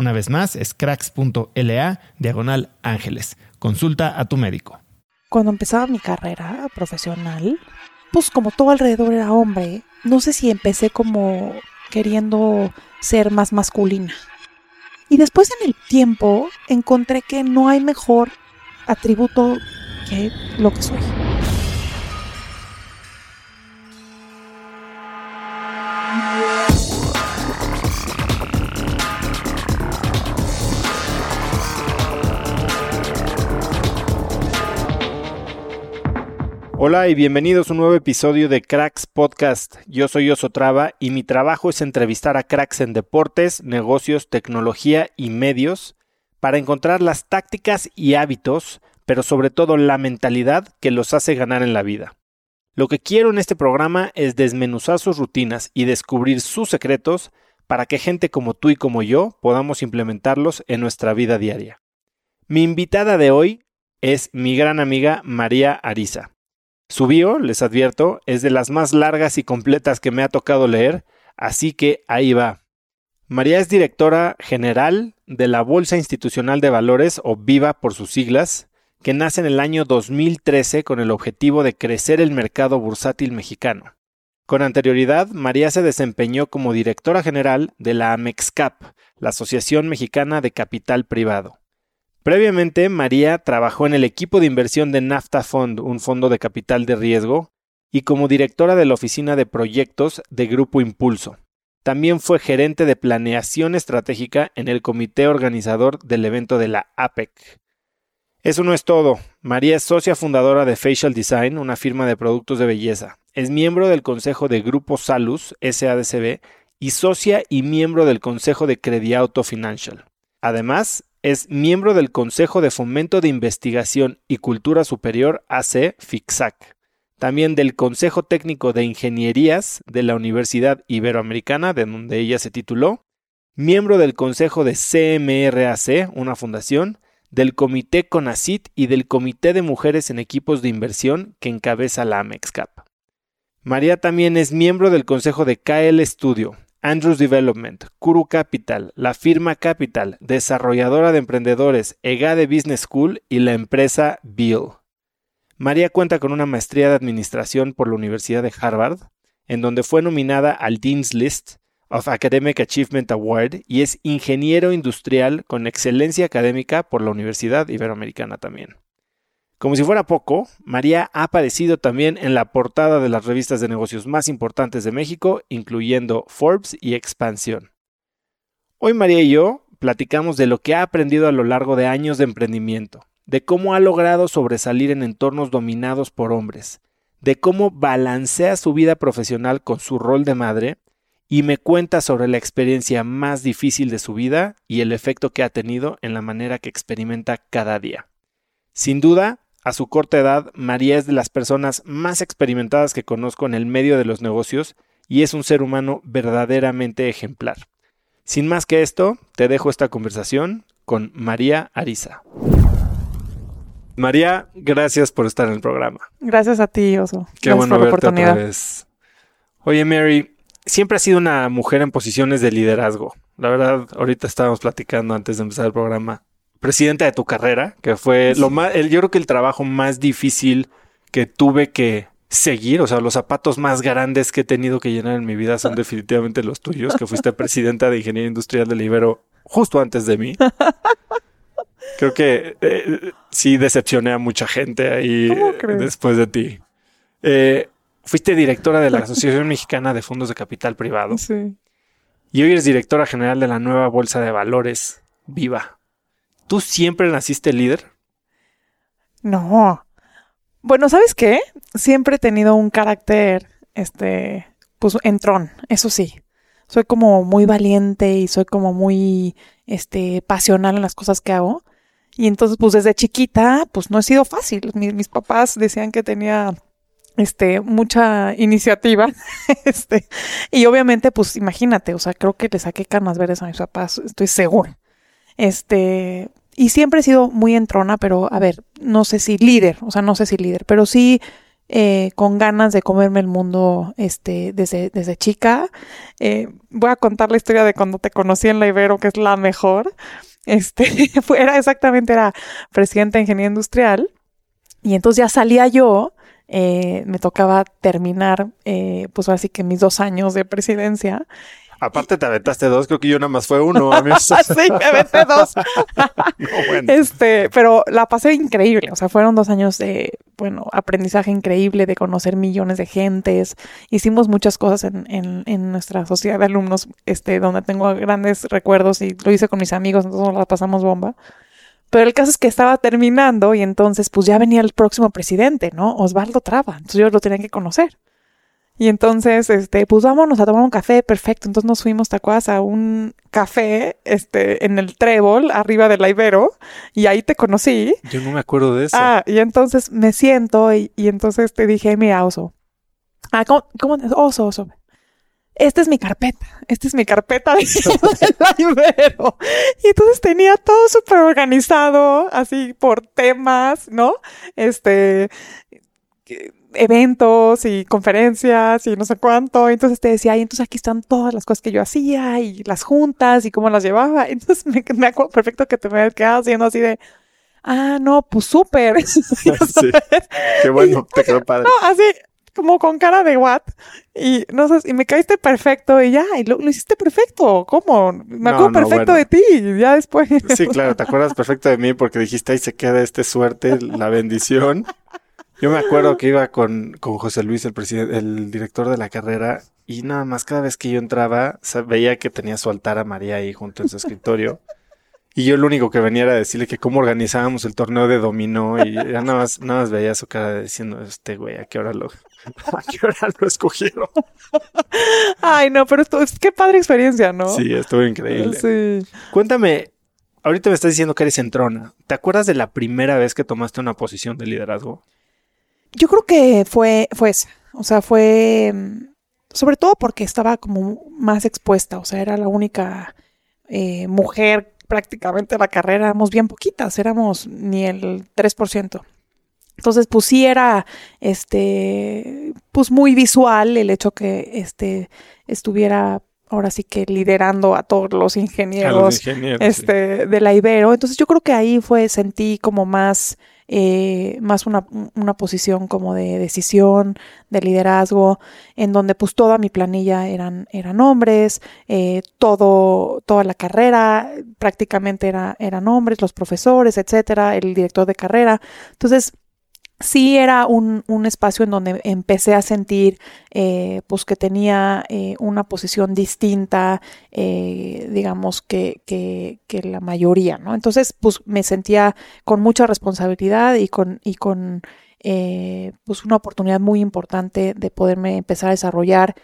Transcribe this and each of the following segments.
Una vez más, es cracks.la diagonal ángeles. Consulta a tu médico. Cuando empezaba mi carrera profesional, pues como todo alrededor era hombre, no sé si empecé como queriendo ser más masculina. Y después en el tiempo encontré que no hay mejor atributo que lo que soy. Hola y bienvenidos a un nuevo episodio de Cracks Podcast. Yo soy Osotrava y mi trabajo es entrevistar a cracks en deportes, negocios, tecnología y medios para encontrar las tácticas y hábitos, pero sobre todo la mentalidad que los hace ganar en la vida. Lo que quiero en este programa es desmenuzar sus rutinas y descubrir sus secretos para que gente como tú y como yo podamos implementarlos en nuestra vida diaria. Mi invitada de hoy es mi gran amiga María Ariza. Su bio, les advierto, es de las más largas y completas que me ha tocado leer, así que ahí va. María es directora general de la Bolsa Institucional de Valores, o VIVA por sus siglas, que nace en el año 2013 con el objetivo de crecer el mercado bursátil mexicano. Con anterioridad, María se desempeñó como directora general de la AMEXCAP, la Asociación Mexicana de Capital Privado. Previamente, María trabajó en el equipo de inversión de NAFTA Fund, un fondo de capital de riesgo, y como directora de la oficina de proyectos de Grupo Impulso. También fue gerente de planeación estratégica en el comité organizador del evento de la APEC. Eso no es todo. María es socia fundadora de Facial Design, una firma de productos de belleza. Es miembro del consejo de Grupo Salus, SADCB, y socia y miembro del consejo de Crediauto Financial. Además, es miembro del Consejo de Fomento de Investigación y Cultura Superior AC FICSAC, también del Consejo Técnico de Ingenierías de la Universidad Iberoamericana, de donde ella se tituló, miembro del Consejo de CMRAC, una fundación, del Comité CONACIT y del Comité de Mujeres en Equipos de Inversión que encabeza la AMEXCAP. María también es miembro del Consejo de KL Studio, Andrews Development, Kuru Capital, la firma Capital, desarrolladora de emprendedores, EGADE Business School y la empresa Bill. María cuenta con una maestría de administración por la Universidad de Harvard, en donde fue nominada al Dean's List of Academic Achievement Award y es ingeniero industrial con excelencia académica por la Universidad Iberoamericana también. Como si fuera poco, María ha aparecido también en la portada de las revistas de negocios más importantes de México, incluyendo Forbes y Expansión. Hoy María y yo platicamos de lo que ha aprendido a lo largo de años de emprendimiento, de cómo ha logrado sobresalir en entornos dominados por hombres, de cómo balancea su vida profesional con su rol de madre y me cuenta sobre la experiencia más difícil de su vida y el efecto que ha tenido en la manera que experimenta cada día. Sin duda, a su corta edad, María es de las personas más experimentadas que conozco en el medio de los negocios y es un ser humano verdaderamente ejemplar. Sin más que esto, te dejo esta conversación con María Ariza. María, gracias por estar en el programa. Gracias a ti, Oso. Qué bueno verte otra vez. Oye, Mary, siempre has sido una mujer en posiciones de liderazgo. La verdad, ahorita estábamos platicando antes de empezar el programa presidenta de tu carrera, que fue lo más, el, yo creo que el trabajo más difícil que tuve que seguir, o sea, los zapatos más grandes que he tenido que llenar en mi vida son definitivamente los tuyos, que fuiste presidenta de Ingeniería Industrial del Ibero justo antes de mí. Creo que eh, sí decepcioné a mucha gente ahí después de ti. Eh, fuiste directora de la Asociación Mexicana de Fondos de Capital Privado. Sí. Y hoy eres directora general de la nueva Bolsa de Valores, Viva. ¿Tú siempre naciste líder? No. Bueno, ¿sabes qué? Siempre he tenido un carácter, este, pues entrón, eso sí. Soy como muy valiente y soy como muy, este, pasional en las cosas que hago. Y entonces, pues desde chiquita, pues no he sido fácil. Mis, papás decían que tenía este, mucha iniciativa, este, y obviamente, pues imagínate, o sea, creo que le saqué canas verdes a mis papás, estoy segura. Este, y siempre he sido muy entrona, pero a ver, no sé si líder, o sea, no sé si líder, pero sí eh, con ganas de comerme el mundo este, desde, desde chica. Eh, voy a contar la historia de cuando te conocí en la Ibero, que es la mejor. Este, era exactamente, era presidenta de ingeniería industrial. Y entonces ya salía yo, eh, me tocaba terminar, pues así que mis dos años de presidencia. Aparte te aventaste dos, creo que yo nada más fue uno. sí, me aventé dos. Este, pero la pasé increíble. O sea, fueron dos años de, bueno, aprendizaje increíble, de conocer millones de gentes. Hicimos muchas cosas en, en, en nuestra sociedad de alumnos, este, donde tengo grandes recuerdos y lo hice con mis amigos, entonces la pasamos bomba. Pero el caso es que estaba terminando y entonces pues ya venía el próximo presidente, ¿no? Osvaldo Traba. Entonces yo lo tenía que conocer. Y entonces, este, pues vámonos a tomar un café, perfecto. Entonces nos fuimos, tacuas a un café, este, en el Trébol, arriba del Ibero, y ahí te conocí. Yo no me acuerdo de eso. Ah, y entonces me siento y, entonces te dije, mira, oso. Ah, ¿cómo, cómo? Oso, oso. Esta es mi carpeta, esta es mi carpeta de, del Ibero. Y entonces tenía todo súper organizado, así por temas, ¿no? Este, eventos y conferencias y no sé cuánto. Entonces te decía, y entonces aquí están todas las cosas que yo hacía y las juntas y cómo las llevaba. Entonces me, me acuerdo perfecto que te me quedas haciendo así de, ah, no, pues súper. sí, qué bueno, te quedó padre. No, así como con cara de what. Y no sé, y me caíste perfecto y ya, y lo, hiciste perfecto. ¿Cómo? Me acuerdo perfecto de ti, ya después. Sí, claro, te acuerdas perfecto de mí porque dijiste ahí se queda este suerte, la bendición. Yo me acuerdo que iba con, con José Luis, el presidente, el director de la carrera, y nada más cada vez que yo entraba, veía que tenía su altar a María ahí junto en su escritorio. Y yo lo único que venía era decirle que cómo organizábamos el torneo de dominó y ya nada más, nada más veía su cara diciendo, este güey, ¿a qué hora lo, a qué hora lo escogieron? Ay, no, pero esto, qué padre experiencia, ¿no? Sí, estuvo increíble. Sí. Cuéntame, ahorita me estás diciendo que eres entrona. ¿Te acuerdas de la primera vez que tomaste una posición de liderazgo? Yo creo que fue, fue esa. O sea, fue mm, sobre todo porque estaba como más expuesta. O sea, era la única eh, mujer prácticamente en la carrera. Éramos bien poquitas, éramos ni el 3%. Entonces, pues sí era, este, pues muy visual el hecho que, este, estuviera ahora sí que liderando a todos los ingenieros, este, de la Ibero. Entonces yo creo que ahí fue, sentí como más eh, más una, una, posición como de decisión, de liderazgo, en donde pues toda mi planilla eran, eran hombres, eh, todo, toda la carrera prácticamente era, eran hombres, los profesores, etcétera, el director de carrera. Entonces, sí era un, un, espacio en donde empecé a sentir eh, pues que tenía eh, una posición distinta, eh, digamos, que, que, la mayoría, ¿no? Entonces, pues me sentía con mucha responsabilidad y con, y con pues una oportunidad muy importante de poderme empezar a desarrollar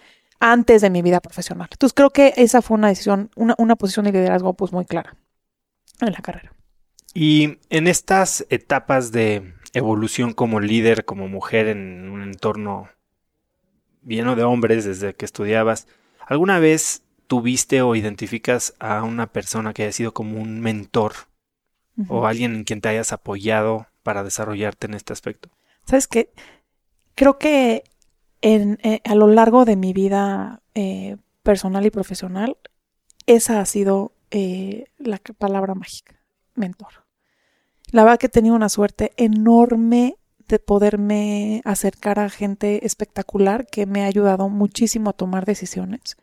antes de mi vida profesional. Entonces creo que esa fue una decisión, una, una posición de liderazgo pues muy clara en la carrera. Y en estas etapas de evolución como líder, como mujer en un entorno lleno de hombres desde que estudiabas, ¿alguna vez tuviste o identificas a una persona que haya sido como un mentor o alguien en quien te hayas apoyado para desarrollarte en este aspecto? Sabes que creo que en, eh, a lo largo de mi vida eh, personal y profesional, esa ha sido eh, la palabra mágica, mentor. La verdad que he tenido una suerte enorme de poderme acercar a gente espectacular que me ha ayudado muchísimo a tomar decisiones.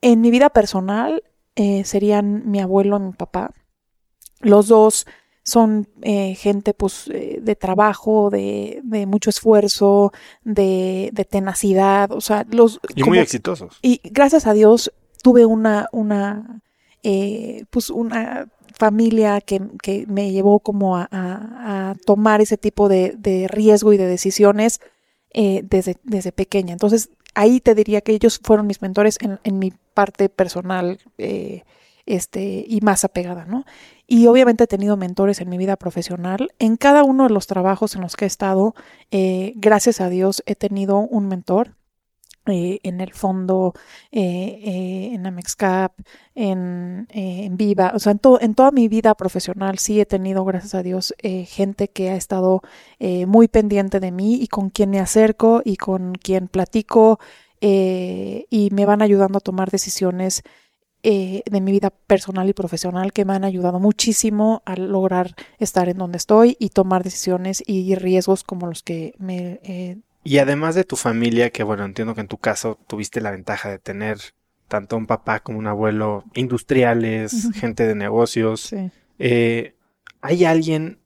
En mi vida personal eh, serían mi abuelo y mi papá. Los dos son eh, gente pues eh, de trabajo, de, de mucho esfuerzo, de, de, tenacidad, o sea, los... Y muy exitosos. Y gracias a Dios tuve una, una, pues una familia que, que me llevó como a, a, tomar ese tipo de, de, riesgo y de decisiones eh, desde, desde pequeña. Entonces, ahí te diría que ellos fueron mis mentores en, en mi parte personal eh, este, y más apegada, ¿no? Y obviamente he tenido mentores en mi vida profesional. En cada uno de los trabajos en los que he estado, eh, gracias a Dios, he tenido un mentor eh, en el fondo, eh, eh, en Amexcap, en, eh, en Viva, o sea, en, to en, toda mi vida profesional sí he tenido, gracias a Dios, eh, gente que ha estado eh, muy pendiente de mí y con quien me acerco y con quien platico y me van ayudando a tomar decisiones de mi vida personal y profesional que me han ayudado muchísimo a lograr estar en donde estoy y tomar decisiones y riesgos como los que me y además de tu familia, que bueno, entiendo que en tu caso tuviste la ventaja de tener tanto un papá como un abuelo industriales, gente de negocios. Sí. Eh, ¿Hay alguien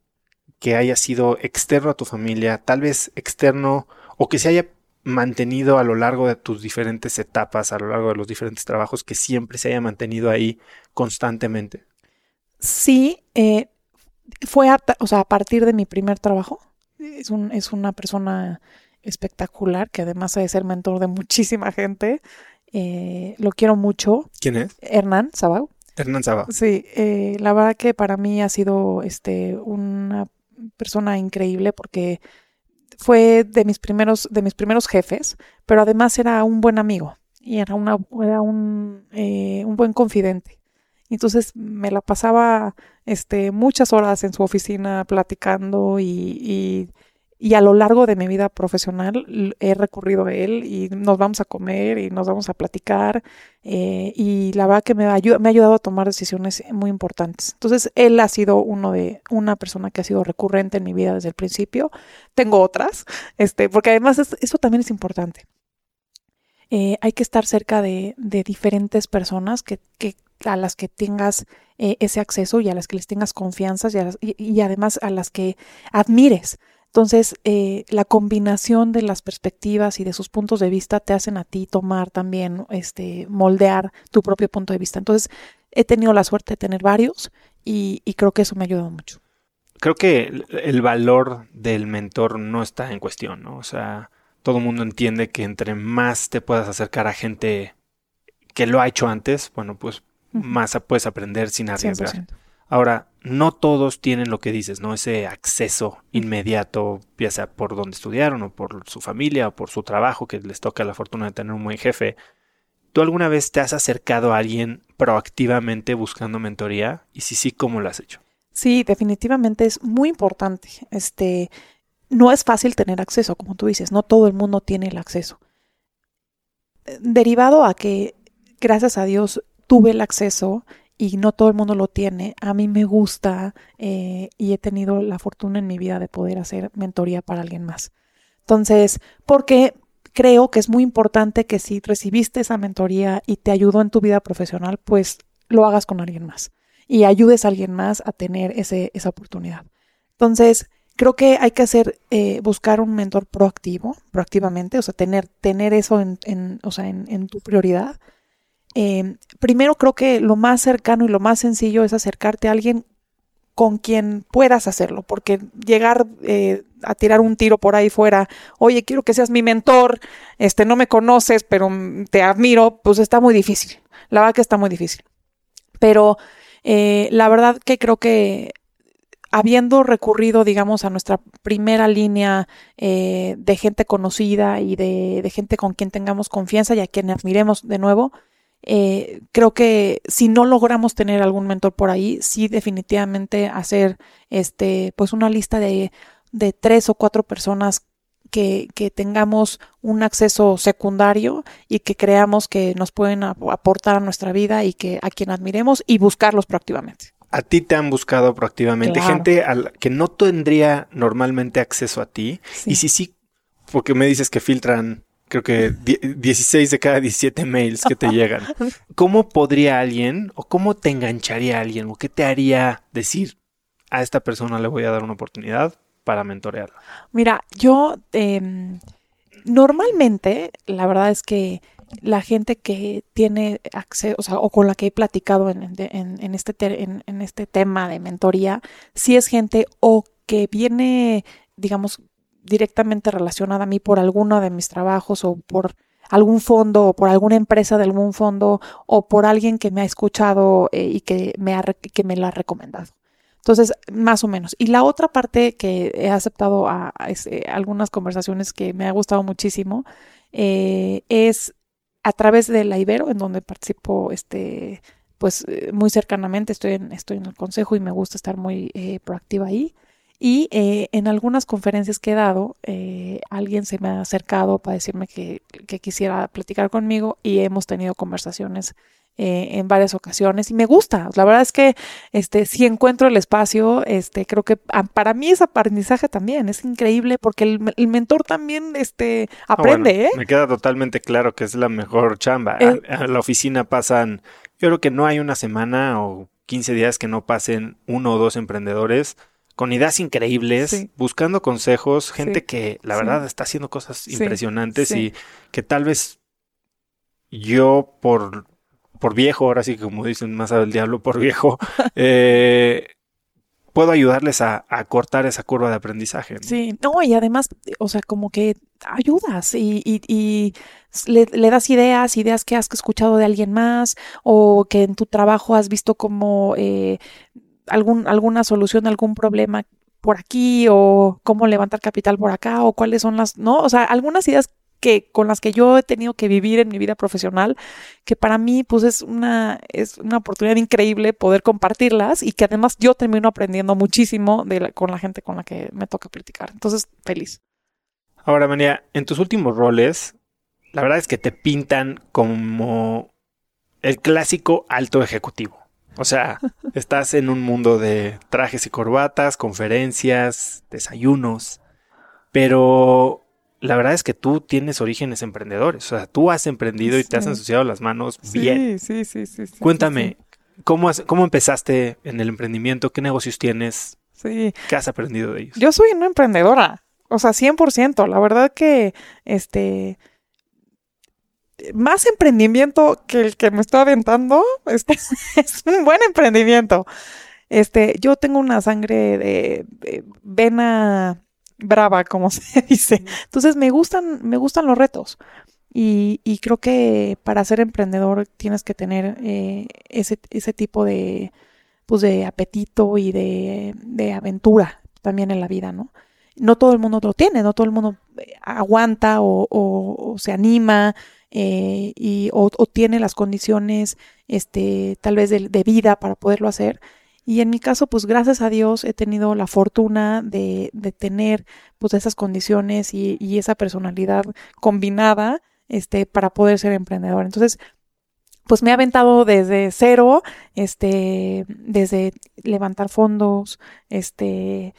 que haya sido externo a tu familia, tal vez externo, o que se haya mantenido a lo largo de tus diferentes etapas, a lo largo de los diferentes trabajos, que siempre se haya mantenido ahí constantemente? Sí, eh, fue a, o sea, a partir de mi primer trabajo. Es, un, es una persona espectacular, que además ha de ser mentor de muchísima gente. Eh, lo quiero mucho. ¿Quién es? Hernán Sabau. Hernán Sabau. Sí, eh, la verdad que para mí ha sido este una persona increíble porque fue de mis primeros de mis primeros jefes, pero además era un buen amigo y era una era un, eh, un buen confidente. Entonces me la pasaba este muchas horas en su oficina platicando y, y y a lo largo de mi vida profesional he recurrido a él y nos vamos a comer y nos vamos a platicar eh, y la verdad que me, me ha ayudado a tomar decisiones muy importantes. Entonces él ha sido uno de una persona que ha sido recurrente en mi vida desde el principio. Tengo otras, este, porque además es, eso también es importante. Eh, hay que estar cerca de, diferentes personas que, a las que tengas eh, ese acceso y a las que les tengas confianza y, las, y, y además a las que admires entonces, eh, la combinación de las perspectivas y de sus puntos de vista te hacen a ti tomar también, este, moldear tu propio punto de vista. Entonces, he tenido la suerte de tener varios y, y creo que eso me ha ayudado mucho. Creo que el valor del mentor no está en cuestión, ¿no? O sea, todo el mundo entiende que entre más te puedas acercar a gente que lo ha hecho antes, bueno, pues más puedes aprender sin arriesgar. 100%. Ahora, no todos tienen lo que dices, ¿no? Ese acceso inmediato, ya sea por donde estudiaron o por su familia o por su trabajo, que les toca la fortuna de tener un buen jefe. ¿Tú alguna vez te has acercado a alguien proactivamente buscando mentoría? Y si sí, ¿cómo lo has hecho? Sí, definitivamente es muy importante. Este, no es fácil tener acceso, como tú dices, no todo el mundo tiene el acceso. Derivado a que, gracias a Dios, tuve el acceso y no todo el mundo lo tiene. A mí me gusta eh, y he tenido la fortuna en mi vida de poder hacer mentoría para alguien más. Entonces, porque creo que es muy importante que si recibiste esa mentoría y te ayudó en tu vida profesional, pues lo hagas con alguien más y ayudes a alguien más a tener ese, esa oportunidad. Entonces, creo que hay que hacer, eh, buscar un mentor proactivo, proactivamente, o sea, tener, tener eso en, en o sea, en, en tu prioridad. Eh, primero creo que lo más cercano y lo más sencillo es acercarte a alguien con quien puedas hacerlo, porque llegar eh, a tirar un tiro por ahí fuera, oye, quiero que seas mi mentor, este, no me conoces, pero te admiro, pues está muy difícil. La verdad que está muy difícil. Pero eh, la verdad que creo que habiendo recurrido, digamos, a nuestra primera línea eh, de gente conocida y de, gente con quien tengamos confianza y a quien admiremos de nuevo, eh, creo que si no logramos tener algún mentor por ahí, sí definitivamente hacer este, pues una lista de, de tres o cuatro personas que, que, tengamos un acceso secundario y que creamos que nos pueden aportar a nuestra vida y que a quien admiremos y buscarlos proactivamente. A ti te han buscado proactivamente claro. gente al, que no tendría normalmente acceso a ti sí. y si sí, porque me dices que filtran creo que 16 de cada 17 mails que te llegan. ¿Cómo podría alguien o cómo te engancharía alguien o qué te haría decir a esta persona le voy a dar una oportunidad para mentorearla? Mira, yo eh, normalmente la verdad es que la gente que tiene acceso, o sea, o con la que he platicado en, en, en este, te, en, en este tema de mentoría, sí es gente o que viene, digamos, directamente relacionada a mí por alguno de mis trabajos o por algún fondo o por alguna empresa de algún fondo o por alguien que me ha escuchado eh, y que me, ha, que me lo ha recomendado. Entonces, más o menos. Y la otra parte que he aceptado a, algunas conversaciones que me ha gustado muchísimo eh, es a través de la Ibero, en donde participo este, pues muy cercanamente, estoy en, estoy en el consejo y me gusta estar muy eh, proactiva ahí. Y eh, en algunas conferencias que he dado, eh, alguien se me ha acercado para decirme que, que, quisiera platicar conmigo y hemos tenido conversaciones eh, en varias ocasiones y me gusta. La verdad es que este, si encuentro el espacio, este, creo que para mí es aprendizaje también, es increíble porque el, el mentor también este, aprende. Oh, bueno, me queda totalmente claro que es la mejor chamba. a, a la oficina pasan, yo creo que no hay una semana o 15 días que no pasen uno o dos emprendedores con ideas increíbles, sí. buscando consejos, gente sí. que la verdad sí. está haciendo cosas impresionantes y que tal vez yo por, por viejo, ahora sí que como dicen más al diablo por viejo, eh, puedo ayudarles a, a, cortar esa curva de aprendizaje. ¿no? Sí, no, y además, o sea, como que ayudas y, y, y le, le, das ideas, ideas que has escuchado de alguien más o que en tu trabajo has visto como... Eh, algún, alguna solución algún problema por aquí o cómo levantar capital por acá o cuáles son las, ¿no? O sea, algunas ideas que con las que yo he tenido que vivir en mi vida profesional, que para mí pues es una es una oportunidad increíble poder compartirlas y que además yo termino aprendiendo muchísimo de la, con la gente con la que me toca platicar. Entonces, feliz. Ahora, María, en tus últimos roles, la verdad es que te pintan como el clásico alto ejecutivo. O sea, estás en un mundo de trajes y corbatas, conferencias, desayunos, pero la verdad es que tú tienes orígenes emprendedores. O sea, tú has emprendido sí. y te has ensuciado las manos sí, bien. Sí, sí, sí. sí Cuéntame, ¿cómo, has, ¿cómo empezaste en el emprendimiento? ¿Qué negocios tienes? Sí. ¿Qué has aprendido de ellos? Yo soy una emprendedora. O sea, 100%. La verdad que, este, más emprendimiento que el que me estoy aventando, este, es un buen emprendimiento. Este, yo tengo una sangre de, de, vena brava, como se dice. Entonces me gustan, me gustan los retos. Y, y creo que para ser emprendedor tienes que tener eh, ese, ese tipo de, pues de apetito y de, de aventura también en la vida, ¿no? No todo el mundo lo tiene, no todo el mundo aguanta o, o, o se anima eh, y, o, tiene las condiciones este, tal vez de, de, vida para poderlo hacer. Y en mi caso, pues gracias a Dios he tenido la fortuna de, de tener pues esas condiciones y, y, esa personalidad combinada este, para poder ser emprendedor. Entonces, pues me he aventado desde cero, este, desde levantar fondos, este,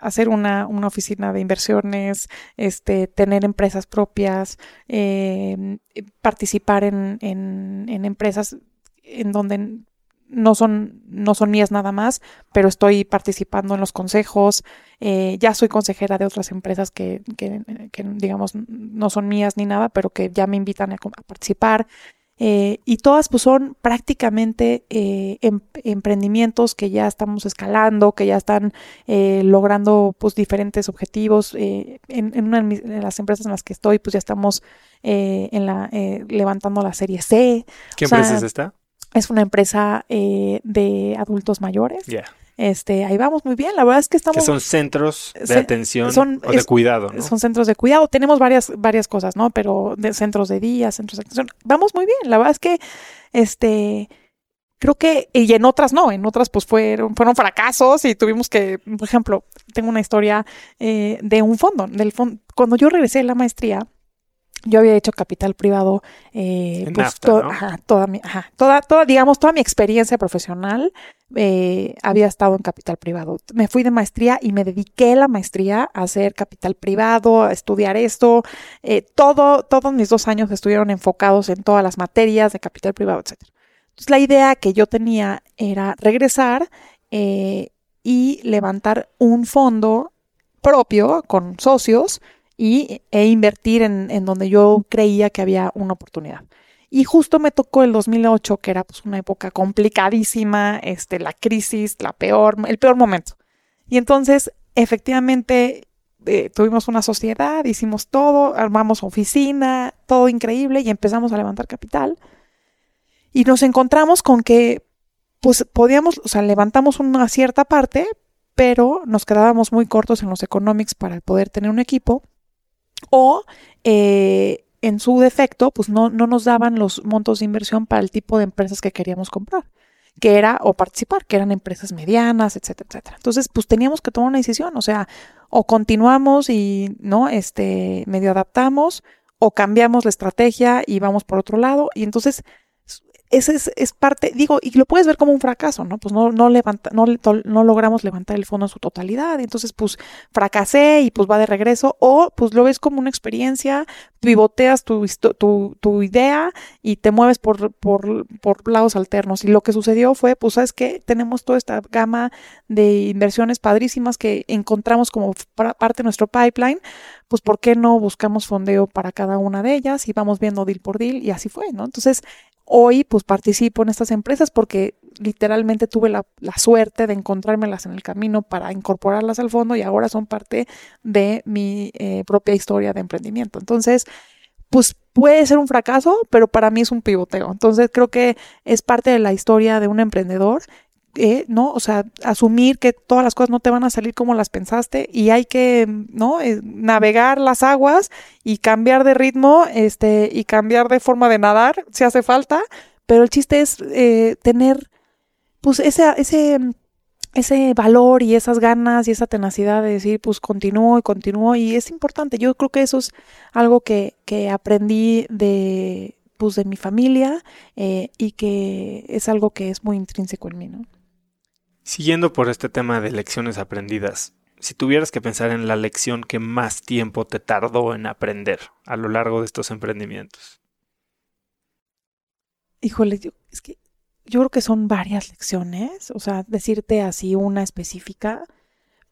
hacer una, una, oficina de inversiones, este, tener empresas propias, eh, participar en, en, en, empresas en donde no son, no son mías nada más, pero estoy participando en los consejos. Eh, ya soy consejera de otras empresas que, que, digamos, no son mías ni nada, pero que ya me invitan a participar. Eh, y todas pues son prácticamente eh, em, emprendimientos que ya estamos escalando, que ya están eh, logrando pues diferentes objetivos. En, en, una de las empresas en las que estoy pues ya estamos en la, levantando la serie C. ¿Qué empresa es esta? Es una empresa de adultos mayores. Ya. Este, ahí vamos muy bien. La verdad es que estamos. Que son centros de atención son, o de cuidado, ¿no? Son centros de cuidado. Tenemos varias, varias cosas, ¿no? Pero de centros de día, centros de atención. Vamos muy bien. La verdad es que, este, creo que, y en otras no, en otras pues fueron, fueron fracasos y tuvimos que, por ejemplo, tengo una historia eh, de un fondo, del fondo. Cuando yo regresé de la maestría, yo había hecho capital privado, eh, pues, ajá, toda mi, ajá, toda, toda, digamos, toda mi experiencia profesional eh, había estado en capital privado. Me fui de maestría y me dediqué la maestría a hacer capital privado, a estudiar esto. Eh, todo, todos mis dos años estuvieron enfocados en todas las materias de capital privado, etc. Entonces, la idea que yo tenía era regresar eh, y levantar un fondo propio con socios y, e invertir en, en donde yo creía que había una oportunidad. Y justo me tocó el 2008, que era pues una época complicadísima, este, la crisis, la peor, el peor momento. Y entonces, efectivamente, eh, tuvimos una sociedad, hicimos todo, armamos oficina, todo increíble y empezamos a levantar capital. Y nos encontramos con que, pues podíamos, o sea, levantamos una cierta parte, pero nos quedábamos muy cortos en los economics para poder tener un equipo. O eh, en su defecto, pues no, no nos daban los montos de inversión para el tipo de empresas que queríamos comprar, que era o participar, que eran empresas medianas, etcétera, etcétera. Entonces, pues teníamos que tomar una decisión, o sea, o continuamos y, ¿no? Este, medio adaptamos, o cambiamos la estrategia y vamos por otro lado. Y entonces, ese es, parte, digo, y lo puedes ver como un fracaso, ¿no? Pues no, no, levanta, no, no logramos levantar el fondo en su totalidad, entonces pues fracasé y pues va de regreso, o pues lo ves como una experiencia, pivoteas tu, tu, tu idea y te mueves por, por, por lados alternos. Y lo que sucedió fue, pues, ¿sabes qué? Tenemos toda esta gama de inversiones padrísimas que encontramos como parte de nuestro pipeline, pues, ¿por qué no buscamos fondeo para cada una de ellas y vamos viendo deal por deal? Y así fue, ¿no? Entonces, Hoy pues participo en estas empresas porque literalmente tuve la, suerte de encontrármelas en el camino para incorporarlas al fondo y ahora son parte de mi eh, propia historia de emprendimiento. Entonces, pues puede ser un fracaso, pero para mí es un pivoteo. Entonces creo que es parte de la historia de un emprendedor eh, ¿no? O sea, asumir que todas las cosas no te van a salir como las pensaste y hay que, ¿no? Eh, navegar las aguas y cambiar de ritmo, este, y cambiar de forma de nadar si hace falta, pero el chiste es eh, tener, pues, ese, ese, ese valor y esas ganas y esa tenacidad de decir, pues, continúo y continúo y es importante. Yo creo que eso es algo que, que aprendí de, pues, de mi familia y que es algo que es muy intrínseco en mí, ¿no? Siguiendo por este tema de lecciones aprendidas, si tuvieras que pensar en la lección que más tiempo te tardó en aprender a lo largo de estos emprendimientos. Híjole, yo, es que yo creo que son varias lecciones, o sea, decirte así una específica,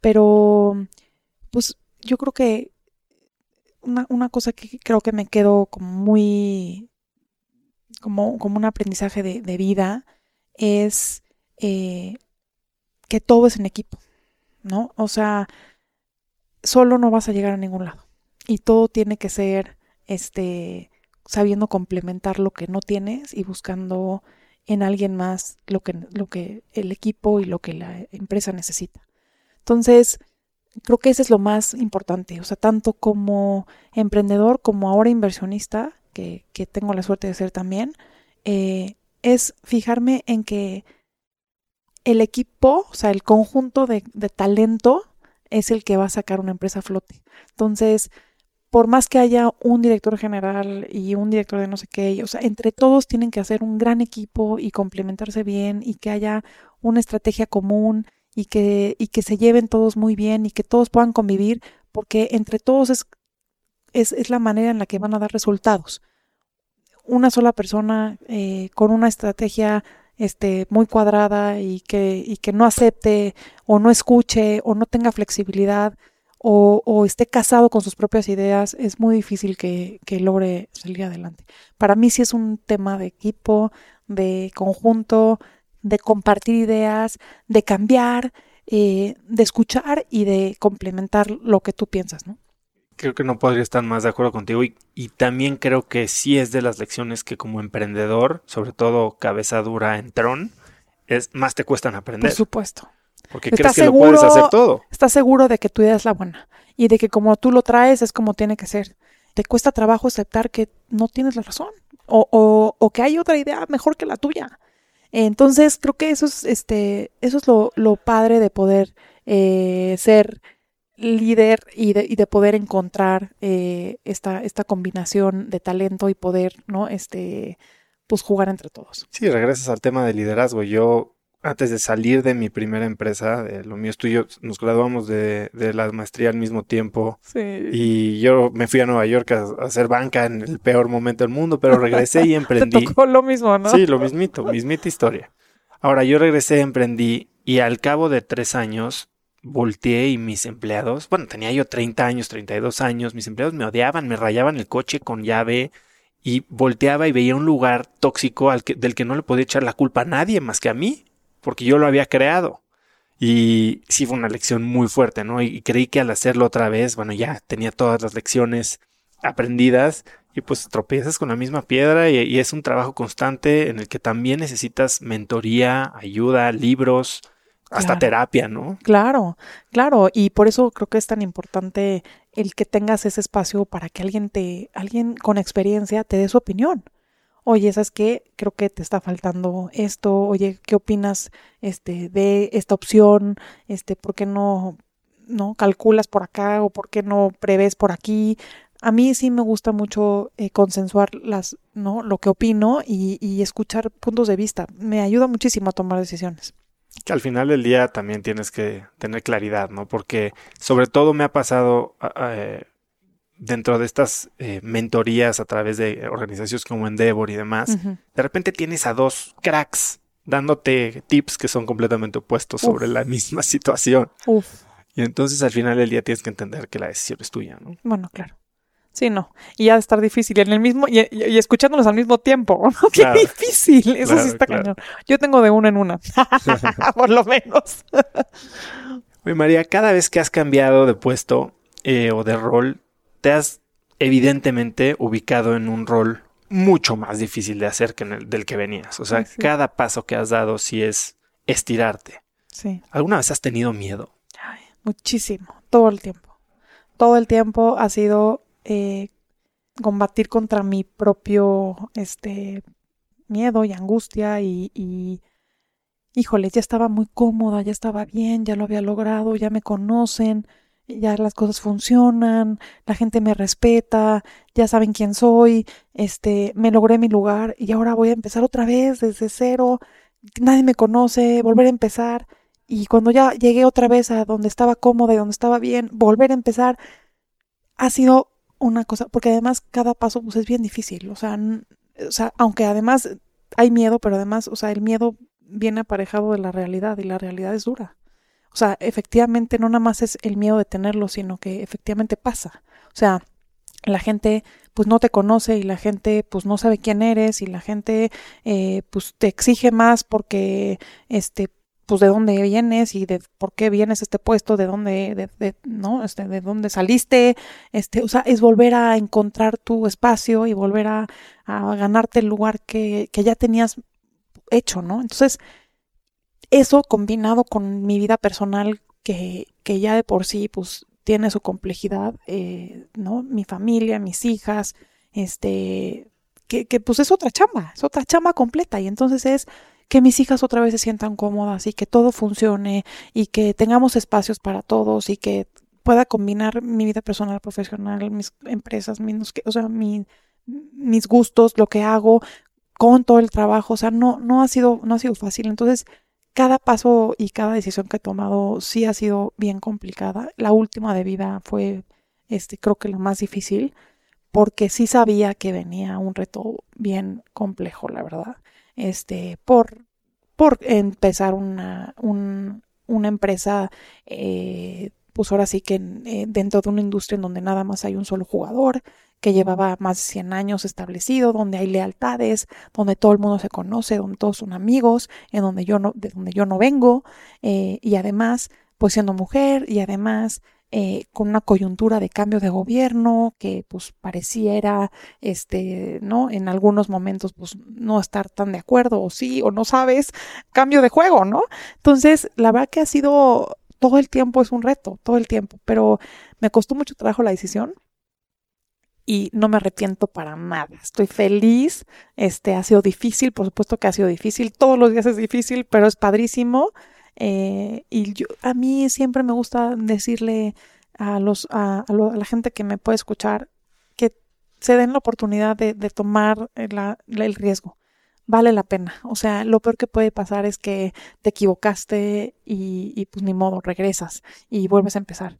pero pues yo creo que una, cosa que creo que me quedó como muy, como, como un aprendizaje de, de vida es eh, que todo es en equipo, ¿no? O sea, solo no vas a llegar a ningún lado. Y todo tiene que ser, este, sabiendo complementar lo que no tienes y buscando en alguien más lo que, lo que el equipo y lo que la empresa necesita. Entonces, creo que ese es lo más importante. O sea, tanto como emprendedor como ahora inversionista, que, que tengo la suerte de ser también, eh, es fijarme en que el equipo, o sea, el conjunto de, talento es el que va a sacar una empresa a flote. Entonces, por más que haya un director general y un director de no sé qué, o sea, entre todos tienen que hacer un gran equipo y complementarse bien y que haya una estrategia común y que, y que se lleven todos muy bien y que todos puedan convivir, porque entre todos es, es, es la manera en la que van a dar resultados. Una sola persona eh, con una estrategia este, muy cuadrada y que, y que no acepte o no escuche o no tenga flexibilidad o, esté casado con sus propias ideas, es muy difícil que, que logre salir adelante. Para mí sí es un tema de equipo, de conjunto, de compartir ideas, de cambiar, eh, de escuchar y de complementar lo que tú piensas, ¿no? Creo que no podría estar más de acuerdo contigo y, y también creo que sí es de las lecciones que como emprendedor, sobre todo cabeza dura en Tron, es más te cuestan aprender. Por supuesto. Porque crees que lo puedes hacer todo. Estás seguro de que tu idea es la buena y de que como tú lo traes es como tiene que ser. Te cuesta trabajo aceptar que no tienes la razón o, o, o que hay otra idea mejor que la tuya. Entonces, creo que eso es, este, eso es lo, lo padre de poder eh, ser líder y de, y de poder encontrar eh, esta, esta combinación de talento y poder, ¿no? Este, pues jugar entre todos. Sí, regresas al tema de liderazgo. Yo, antes de salir de mi primera empresa, de lo mío es tuyo, nos graduamos de, de, la maestría al mismo tiempo. Sí. Y yo me fui a Nueva York a, a, hacer banca en el peor momento del mundo, pero regresé y emprendí. Te tocó lo mismo, ¿no? Sí, lo mismito, mismita historia. Ahora, yo regresé, emprendí y al cabo de tres años volteé y mis empleados, bueno, tenía yo 30 años, 32 años, mis empleados me odiaban, me rayaban el coche con llave y volteaba y veía un lugar tóxico al que, del que no le podía echar la culpa a nadie más que a mí, porque yo lo había creado. Y sí fue una lección muy fuerte, ¿no? Y creí que al hacerlo otra vez, bueno, ya tenía todas las lecciones aprendidas y pues tropiezas con la misma piedra y, y es un trabajo constante en el que también necesitas mentoría, ayuda, libros, hasta claro. terapia, ¿no? Claro, claro, y por eso creo que es tan importante el que tengas ese espacio para que alguien te, alguien con experiencia te dé su opinión. Oye, ¿sabes qué? Creo que te está faltando esto. Oye, ¿qué opinas este de esta opción? Este, ¿por qué no no calculas por acá o por qué no prevés por aquí? A mí sí me gusta mucho eh, consensuar las, ¿no? lo que opino y, y escuchar puntos de vista. Me ayuda muchísimo a tomar decisiones que al final del día también tienes que tener claridad, ¿no? Porque sobre todo me ha pasado eh, dentro de estas eh, mentorías a través de organizaciones como Endeavor y demás, uh -huh. de repente tienes a dos cracks dándote tips que son completamente opuestos Uf. sobre la misma situación. Uf. Y entonces al final del día tienes que entender que la decisión es tuya, ¿no? Bueno, claro. Sí, no. Y ya de estar difícil. Y en el mismo, y, y, y escuchándolos al mismo tiempo. ¿no? Claro. Qué difícil. Eso claro, sí está claro. cañón. Yo tengo de una en una. Por lo menos. Oye, María, cada vez que has cambiado de puesto eh, o de rol, te has evidentemente ubicado en un rol mucho más difícil de hacer que el, del que venías. O sea, sí. cada paso que has dado sí es estirarte. Sí. ¿Alguna vez has tenido miedo? Ay, muchísimo. Todo el tiempo. Todo el tiempo ha sido eh, combatir contra mi propio este miedo y angustia y, y híjole, ya estaba muy cómoda, ya estaba bien, ya lo había logrado, ya me conocen, ya las cosas funcionan, la gente me respeta, ya saben quién soy, este, me logré mi lugar y ahora voy a empezar otra vez desde cero, nadie me conoce, volver a empezar. Y cuando ya llegué otra vez a donde estaba cómoda y donde estaba bien, volver a empezar ha sido una cosa, porque además cada paso pues es bien difícil, o sea, o sea, aunque además hay miedo, pero además, o sea, el miedo viene aparejado de la realidad y la realidad es dura. O sea, efectivamente no nada más es el miedo de tenerlo, sino que efectivamente pasa. O sea, la gente pues no te conoce y la gente pues no sabe quién eres y la gente eh, pues te exige más porque este pues de dónde vienes y de por qué vienes a este puesto, de dónde, de, de, no, este, de dónde saliste, este, o sea, es volver a encontrar tu espacio y volver a, a ganarte el lugar que, que ya tenías hecho, ¿no? Entonces, eso combinado con mi vida personal, que, que ya de por sí, pues, tiene su complejidad, eh, ¿no? Mi familia, mis hijas, este, que, que pues es otra chamba, es otra chamba completa. Y entonces es que mis hijas otra vez se sientan cómodas y que todo funcione y que tengamos espacios para todos y que pueda combinar mi vida personal, profesional, mis empresas, mis, o sea, mi, mis gustos, lo que hago con todo el trabajo, o sea, no, no ha sido, no ha sido fácil. Entonces, cada paso y cada decisión que he tomado sí ha sido bien complicada. La última de vida fue, este, creo que la más difícil, porque sí sabía que venía un reto bien complejo, la verdad este, por por empezar una, una empresa, eh, pues ahora sí que eh, dentro de una industria en donde nada más hay un solo jugador, que llevaba más de 100 años establecido, donde hay lealtades, donde todo el mundo se conoce, donde todos son amigos, en donde yo no, de donde yo no vengo, eh, y además, pues siendo mujer, y además eh, con una coyuntura de cambio de gobierno que pues pareciera, este, ¿no? En algunos momentos pues no estar tan de acuerdo o sí o no sabes, cambio de juego, ¿no? Entonces, la verdad que ha sido, todo el tiempo es un reto, todo el tiempo, pero me costó mucho trabajo la decisión y no me arrepiento para nada. Estoy feliz. Este ha sido difícil, por supuesto que ha sido difícil. Todos los días es difícil, pero es padrísimo. Eh, y yo, a mí siempre me gusta decirle a los a, la gente que me puede escuchar que se den la oportunidad de, tomar el riesgo. Vale la pena. O sea, lo peor que puede pasar es que te equivocaste y, y pues ni modo, regresas y vuelves a empezar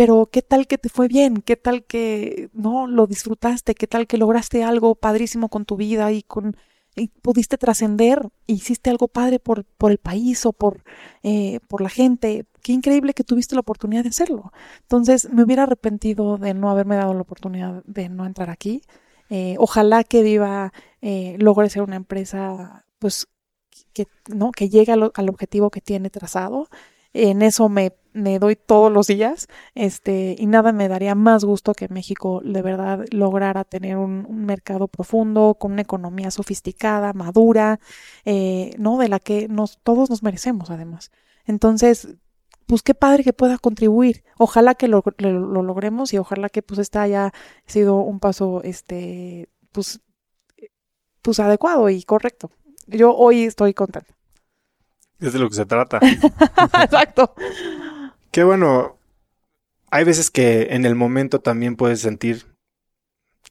pero qué tal que te fue bien, qué tal que no lo disfrutaste, qué tal que lograste algo padrísimo con tu vida y con y pudiste trascender, hiciste algo padre por, por el país o por, eh, por la gente. Qué increíble que tuviste la oportunidad de hacerlo. Entonces, me hubiera arrepentido de no haberme dado la oportunidad de no entrar aquí. Eh, ojalá que Viva eh, logre ser una empresa, pues, que, ¿no? que llegue al, al objetivo que tiene trazado. En eso me doy todos los días, este, y nada me daría más gusto que México de verdad lograra tener un, mercado profundo, con una economía sofisticada, madura, eh, ¿no? De la que nos, todos nos merecemos además. Entonces, pues qué padre que pueda contribuir. Ojalá que lo, lo, logremos y ojalá que pues este haya sido un paso, este, pues, pues adecuado y correcto. Yo hoy estoy contenta. Es de lo que se trata. Exacto. Qué bueno. Hay veces que en el momento también puedes sentir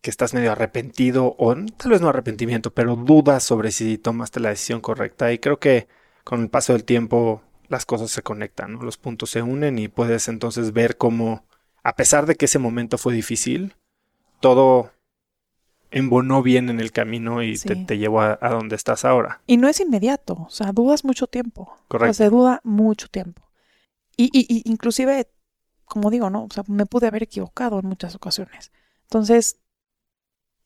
que estás medio arrepentido o tal vez no arrepentimiento, pero dudas sobre si tomaste la decisión correcta. Y creo que con el paso del tiempo las cosas se conectan, ¿no? los puntos se unen y puedes entonces ver cómo, a pesar de que ese momento fue difícil, todo embonó bien en el camino y te, llevó a, donde estás ahora. Y no es inmediato, o sea, dudas mucho tiempo. Correcto. O sea, se duda mucho tiempo. Y, y, inclusive, como digo, ¿no? O sea, me pude haber equivocado en muchas ocasiones. Entonces,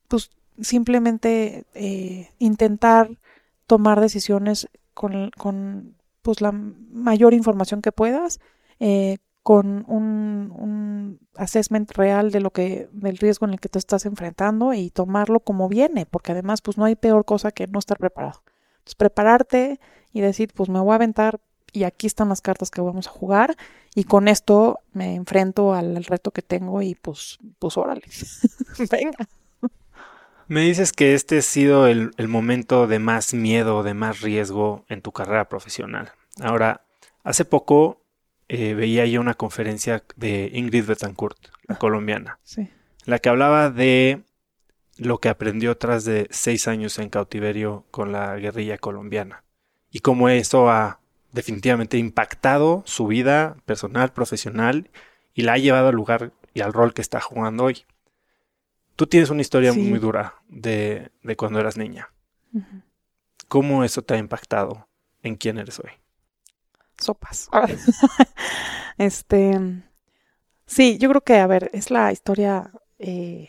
pues simplemente eh, intentar tomar decisiones con, con, pues, la mayor información que puedas, eh, con un, un, assessment real de lo que, del riesgo en el que te estás enfrentando y tomarlo como viene, porque además, pues no hay peor cosa que no estar preparado. Entonces, prepararte y decir, pues me voy a aventar y aquí están las cartas que vamos a jugar y con esto me enfrento al, reto que tengo y pues, pues órale, venga. Me dices que este ha sido el, momento de más miedo, de más riesgo en tu carrera profesional. Ahora, hace poco eh, veía yo una conferencia de Ingrid Betancourt, la colombiana, sí. la que hablaba de lo que aprendió tras de seis años en cautiverio con la guerrilla colombiana y cómo eso ha definitivamente impactado su vida personal, profesional y la ha llevado al lugar y al rol que está jugando hoy. Tú tienes una historia muy dura de, de, cuando eras niña. ¿Cómo eso te ha impactado en quién eres hoy? Sopas. este. Sí, yo creo que, a ver, es la historia. Eh,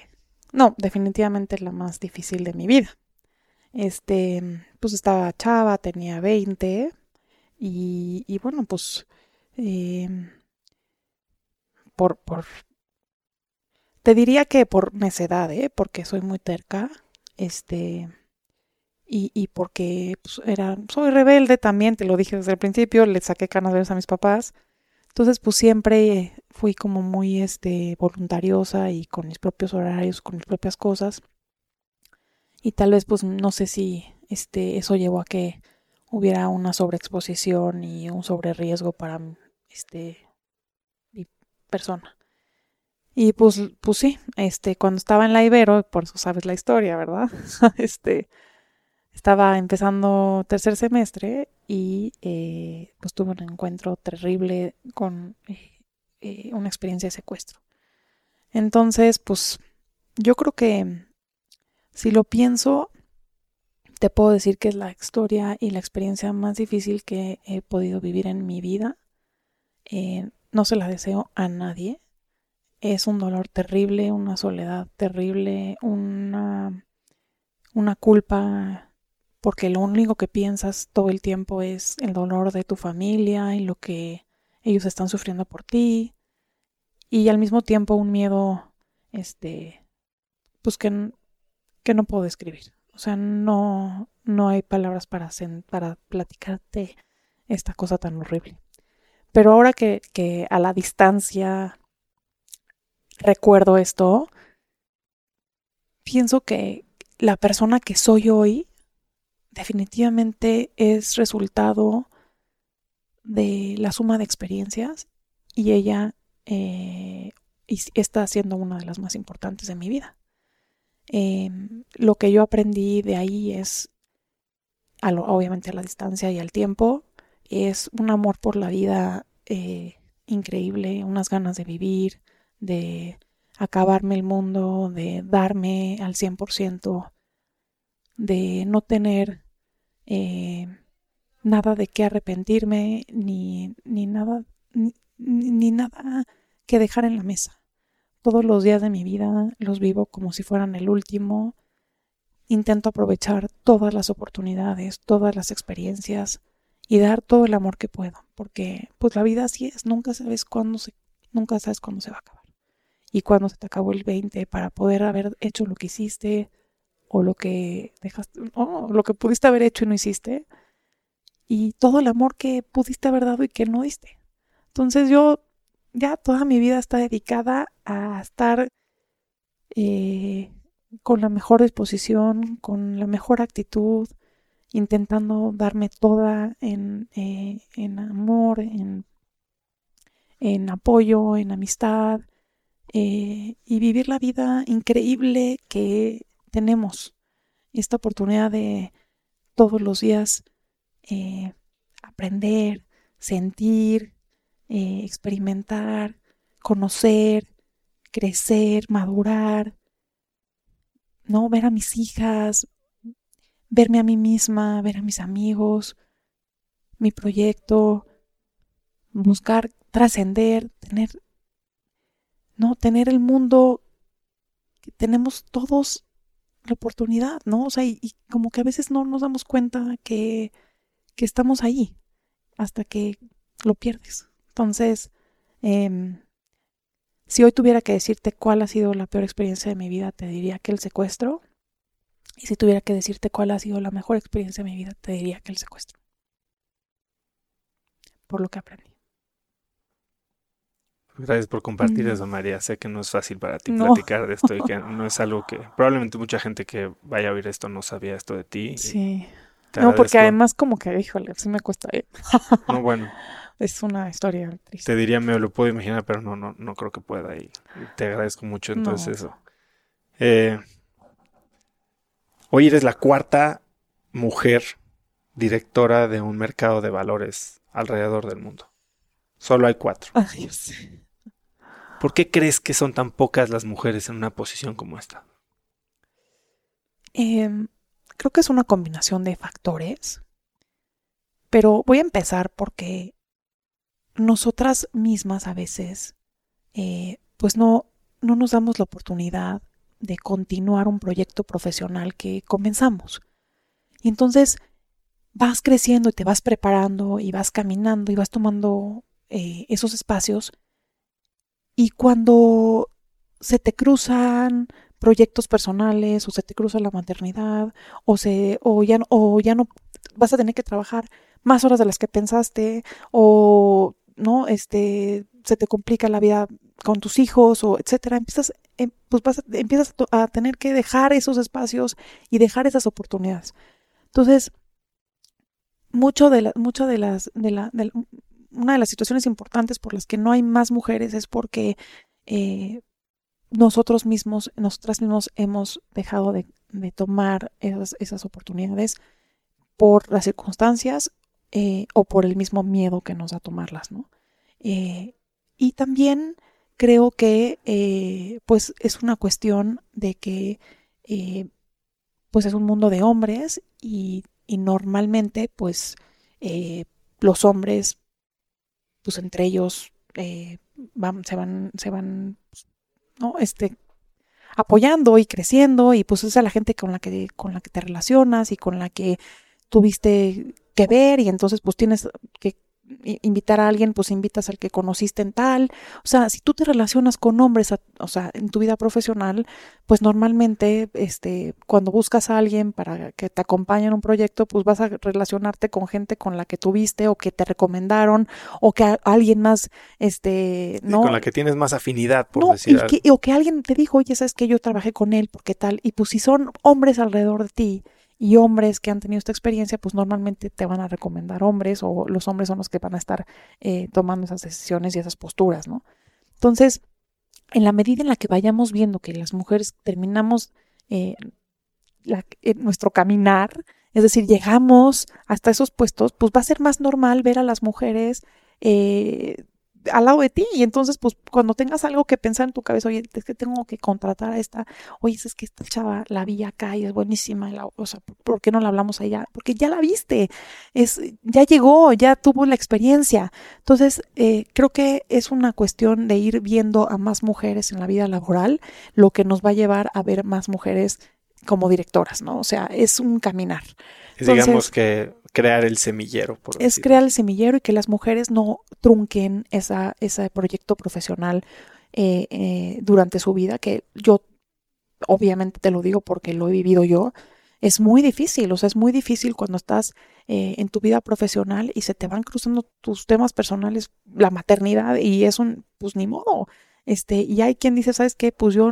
no, definitivamente la más difícil de mi vida. Este, pues estaba chava, tenía 20 y, bueno, pues em, por, por, te diría que por necedad, ¿eh? porque soy muy terca, este, y, y porque pues, era, soy rebelde también, te lo dije desde el principio, le saqué canas a mis papás, entonces pues siempre fui como muy, este, voluntariosa y con mis propios horarios, con mis propias cosas, y tal vez pues no sé si, este, eso llevó a que hubiera una sobreexposición y un riesgo para este mi persona. Y pues, pues sí, este, cuando estaba en la Ibero, por eso sabes la historia, ¿verdad? este, estaba empezando tercer semestre y eh, pues tuve un encuentro terrible con eh, eh, una experiencia de secuestro. Entonces, pues yo creo que si lo pienso, te puedo decir que es la historia y la experiencia más difícil que he podido vivir en mi vida. No se la deseo a nadie. Es un dolor terrible, una soledad terrible, una, una culpa, porque lo único que piensas todo el tiempo es el dolor de tu familia y lo que ellos están sufriendo por ti. Y al mismo tiempo un miedo, este, pues que, que no puedo describir. O sea, no, no hay palabras para, para platicarte esta cosa tan horrible. Pero ahora que, que a la distancia recuerdo esto, pienso que la persona que soy hoy definitivamente es resultado de la suma de experiencias y ella eh, está siendo una de las más importantes de mi vida. Em, lo que yo aprendí de ahí es, obviamente a la distancia y al tiempo, es un amor por la vida eh, increíble, unas ganas de vivir, de acabarme el mundo, de darme al 100%, de no tener eh, nada de qué arrepentirme, ni, ni nada, ni nada que dejar en la mesa. Todos los días de mi vida los vivo como si fueran el último. Intento aprovechar todas las oportunidades, todas las experiencias y dar todo el amor que puedo, porque pues la vida así es, nunca sabes cuándo se nunca sabes cuándo se va a acabar. Y cuando se te acabó el 20 para poder haber hecho lo que hiciste o lo que dejaste, o lo que pudiste haber hecho y no hiciste, y todo el amor que pudiste haber dado y que no diste. Entonces yo ya toda mi vida está dedicada a estar eh, con la mejor disposición, con la mejor actitud, intentando darme toda en, eh, amor, en, en, apoyo, en amistad eh, y vivir la vida increíble que tenemos. Esta oportunidad de todos los días aprender, sentir, eh, experimentar, conocer, crecer, madurar, ¿no? Ver a mis hijas, verme a mí misma, ver a mis amigos, mi proyecto, buscar trascender, tener, ¿no? Tener el mundo que tenemos todos la oportunidad, ¿no? O sea, y, como que a veces no nos damos cuenta que, que estamos ahí hasta que lo pierdes. Entonces, em, si hoy tuviera que decirte cuál ha sido la peor experiencia de mi vida, te diría que el secuestro. Y si tuviera que decirte cuál ha sido la mejor experiencia de mi vida, te diría que el secuestro. Por lo que aprendí. Gracias por compartir eso, María. Sé que no es fácil para ti platicar de esto y que no es algo que probablemente mucha gente que vaya a oír esto no sabía esto de ti. Sí. No, porque además como que, híjole, sí me cuesta. ¿eh? No, bueno. es una historia triste. Te diría, me lo puedo imaginar, pero no, no, no creo que pueda. Y te agradezco mucho entonces eso. Eh, hoy eres la cuarta mujer directora de un mercado de valores alrededor del mundo. Solo hay cuatro. Ay, ¿Por qué crees que son tan pocas las mujeres en una posición como esta? Em, creo que es una combinación de factores. Pero voy a empezar porque nosotras mismas a veces, eh, pues no, no nos damos la oportunidad de continuar un proyecto profesional que comenzamos. Y entonces vas creciendo y te vas preparando y vas caminando y vas tomando eh, esos espacios. Y cuando se te cruzan proyectos personales o se te cruza la maternidad o se o ya o ya no vas a tener que trabajar más horas de las que pensaste o ¿no? Este, se te complica la vida con tus hijos o etcétera, empiezas, em, pues empiezas a tener que dejar esos espacios y dejar esas oportunidades. Entonces, mucho de, la, mucho de las, de la, una de las situaciones importantes por las que no hay más mujeres es porque eh, nosotros mismos, nosotras mismos hemos dejado de, tomar esas, oportunidades por las circunstancias eh, o por el mismo miedo que nos da tomarlas, ¿no? Eh, y también creo que pues es una cuestión de que pues es un mundo de hombres y, normalmente pues los hombres, pues entre ellos eh, van, se van, se van, ¿no? Este, apoyando y creciendo y pues es a la gente con la que, con la que te relacionas y con la que tuviste que ver y entonces pues tienes que invitar a alguien, pues invitas al que conociste en tal. O sea, si tú te relacionas con hombres, o sea, en tu vida profesional, pues normalmente, este, cuando buscas a alguien para que te acompañe en un proyecto, pues vas a relacionarte con gente con la que tuviste o que te recomendaron o que alguien más, este, ¿no? con la que tienes más afinidad, por no, decir o que alguien te dijo, oye, sabes que yo trabajé con él, porque tal, y pues si son hombres alrededor de ti, y hombres que han tenido esta experiencia, pues normalmente te van a recomendar hombres o los hombres son los que van a estar eh, tomando esas decisiones y esas posturas, ¿no? Entonces, en la medida en la que vayamos viendo que las mujeres terminamos eh, nuestro caminar, es decir, llegamos hasta esos puestos, pues va a ser más normal ver a las mujeres eh, al lado de ti. Y entonces, pues, cuando tengas algo que pensar en tu cabeza, oye, es que tengo que contratar a esta, oye, es que esta chava la vi acá y es buenísima, o sea, ¿por qué no la hablamos allá? Porque ya la viste, es, ya llegó, ya tuvo la experiencia. Entonces, eh, creo que es una cuestión de ir viendo a más mujeres en la vida laboral, lo que nos va a llevar a ver más mujeres como directoras, ¿no? O sea, es un caminar. Digamos que crear el semillero. Por es crear el semillero y que las mujeres no trunquen esa, ese proyecto profesional eh, eh, durante su vida, que yo obviamente te lo digo porque lo he vivido yo. Es muy difícil, o sea, es muy difícil cuando estás eh, en tu vida profesional y se te van cruzando tus temas personales, la maternidad, y es un, pues ni modo. Este, y hay quien dice, ¿sabes qué? Pues yo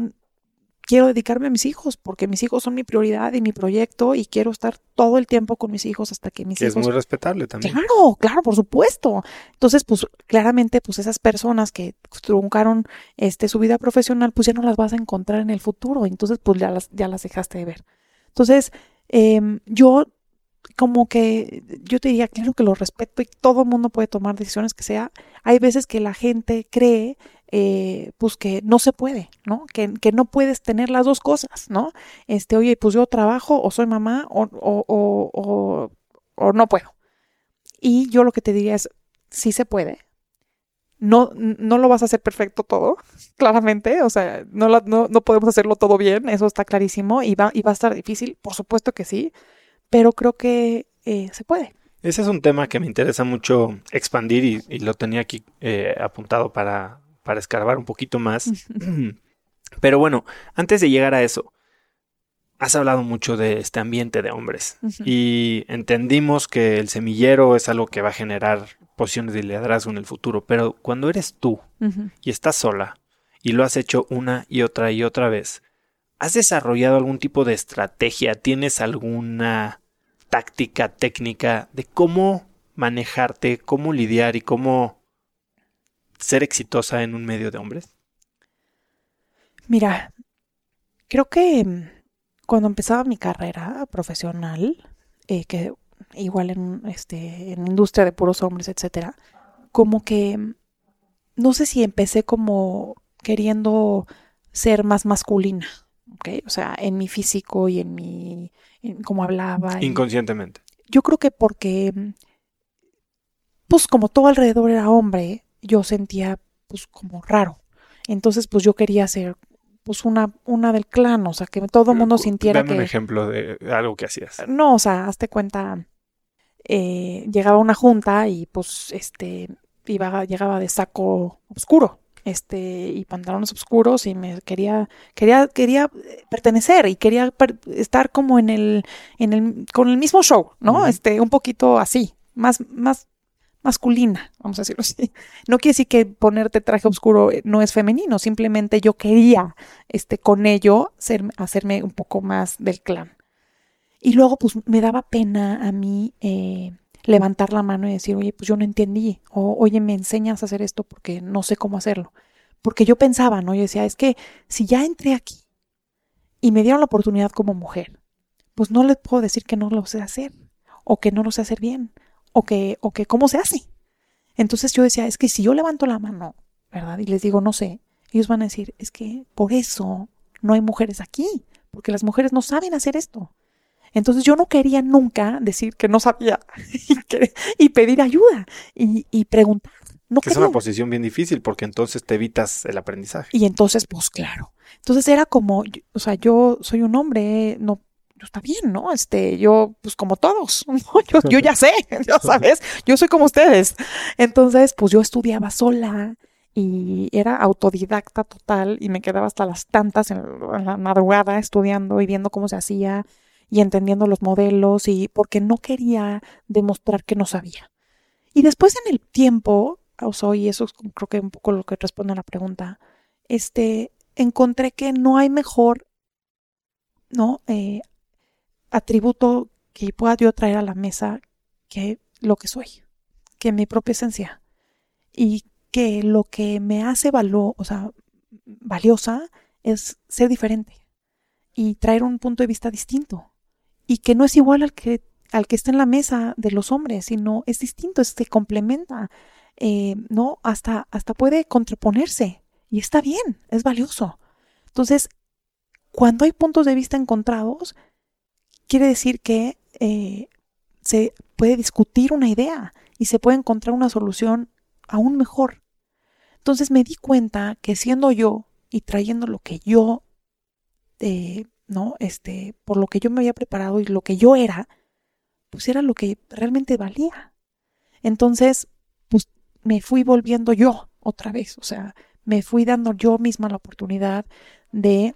quiero dedicarme a mis hijos porque mis hijos son mi prioridad y mi proyecto y quiero estar todo el tiempo con mis hijos hasta que mis hijos... Es muy respetable también. Claro, claro, por supuesto. Entonces, pues claramente, pues esas personas que truncaron este, su vida profesional, pues ya no las vas a encontrar en el futuro. Entonces, pues ya las, ya las dejaste de ver. Entonces, em, yo como que yo te diría, claro que lo respeto y todo el mundo puede tomar decisiones que sea. Hay veces que la gente cree eh, pues que no se puede, ¿no? Que, que, no puedes tener las dos cosas, ¿no? Este, oye, pues yo trabajo o soy mamá o, o, o, o no puedo. Y yo lo que te diría es, sí se puede. No, no lo vas a hacer perfecto todo, claramente, o sea, no, no, no podemos hacerlo todo bien, eso está clarísimo y va, y va a estar difícil, por supuesto que sí, pero creo que eh, se puede. Ese es un tema que me interesa mucho expandir y, lo tenía aquí eh, apuntado para, para escarbar un poquito más. Pero bueno, antes de llegar a eso, has hablado mucho de este ambiente de hombres y entendimos que el semillero es algo que va a generar posiciones de liderazgo en el futuro, pero cuando eres tú y estás sola y lo has hecho una y otra y otra vez, ¿has desarrollado algún tipo de estrategia? ¿Tienes alguna táctica, técnica de cómo manejarte, cómo lidiar y cómo ser exitosa en un medio de hombres? Mira, creo que mm, cuando empezaba mi carrera profesional, eh, que igual en, este, en industria de puros hombres, etcétera, como que mm, no sé si empecé como queriendo ser más masculina, ¿ok? O sea, en mi físico y en mi, en cómo hablaba. Inconscientemente. Yo creo que porque, mm, pues como todo alrededor era hombre, yo sentía pues como raro. Entonces pues yo quería ser pues una, una del clan, o sea, que todo el mundo sintiera Dame un ejemplo de algo que hacías. No, o sea, hazte cuenta, eh, llegaba una junta y pues este iba, llegaba de saco oscuro, este, y pantalones oscuros y me quería, quería, quería pertenecer y quería estar como en el, en el, con el mismo show, ¿no? Este, un poquito así, más, más masculina, vamos a decirlo así. No quiere decir que ponerte traje oscuro eh, no es femenino, simplemente yo quería este, con ello ser, hacerme un poco más del clan. Y luego pues me daba pena a mí eh, levantar la mano y decir, oye, pues yo no entendí, o oye, me enseñas a hacer esto porque no sé cómo hacerlo. Porque yo pensaba, ¿no? Yo decía, es que si ya entré aquí y me dieron la oportunidad como mujer, pues no les puedo decir que no lo sé hacer o que no lo sé hacer bien o que, o que cómo se hace. Entonces yo decía, es que si yo levanto la mano, ¿verdad? Y les digo, no sé, ellos van a decir, es que por eso no hay mujeres aquí, porque las mujeres no saben hacer esto. Entonces yo no quería nunca decir que no sabía y, que- y pedir ayuda y, y preguntar. No Que es una posición bien difícil porque entonces te evitas el aprendizaje. Y entonces, pues claro. Entonces era como, o sea, yo soy un hombre, no, yo está bien, ¿no? Este, yo, pues como todos, ¿no? Yo, yo ya sé, ya sabes, yo soy como ustedes. Entonces, pues yo estudiaba sola y era autodidacta total y me quedaba hasta las tantas en, la madrugada estudiando y viendo cómo se hacía y entendiendo los modelos y porque no quería demostrar que no sabía. Y después en el tiempo, o sea, y eso es creo que un poco lo que responde a la pregunta, este, encontré que no hay mejor, ¿no? Eh, atributo que pueda yo traer a la mesa que lo que soy, que mi propia esencia. Y que lo que me hace o sea, valiosa es ser diferente y traer un punto de vista distinto. Y que no es igual al que, al que está en la mesa de los hombres, sino es distinto, se complementa, eh, ¿no? Hasta, hasta puede contraponerse. Y está bien, es valioso. Entonces, cuando hay puntos de vista encontrados, quiere decir que eh, se puede discutir una idea y se puede encontrar una solución aún mejor. Entonces me di cuenta que siendo yo y trayendo lo que yo, eh, no, este, por lo que yo me había preparado y lo que yo era, pues era lo que realmente valía. Entonces, pues me fui volviendo yo otra vez, o sea, me fui dando yo misma la oportunidad de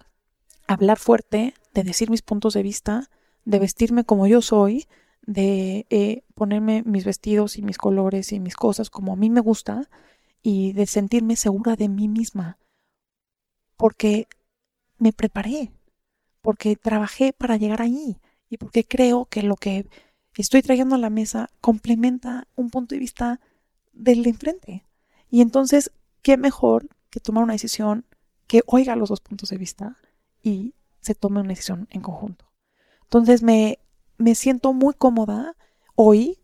hablar fuerte, de decir mis puntos de vista, de vestirme como yo soy, de eh, ponerme mis vestidos y mis colores y mis cosas como a mí me gusta y de sentirme segura de mí misma. Porque me preparé, porque trabajé para llegar allí y porque creo que lo que estoy trayendo a la mesa complementa un punto de vista del de enfrente. Y entonces, ¿qué mejor que tomar una decisión que oiga los dos puntos de vista y se tome una decisión en conjunto? Entonces me, me siento muy cómoda hoy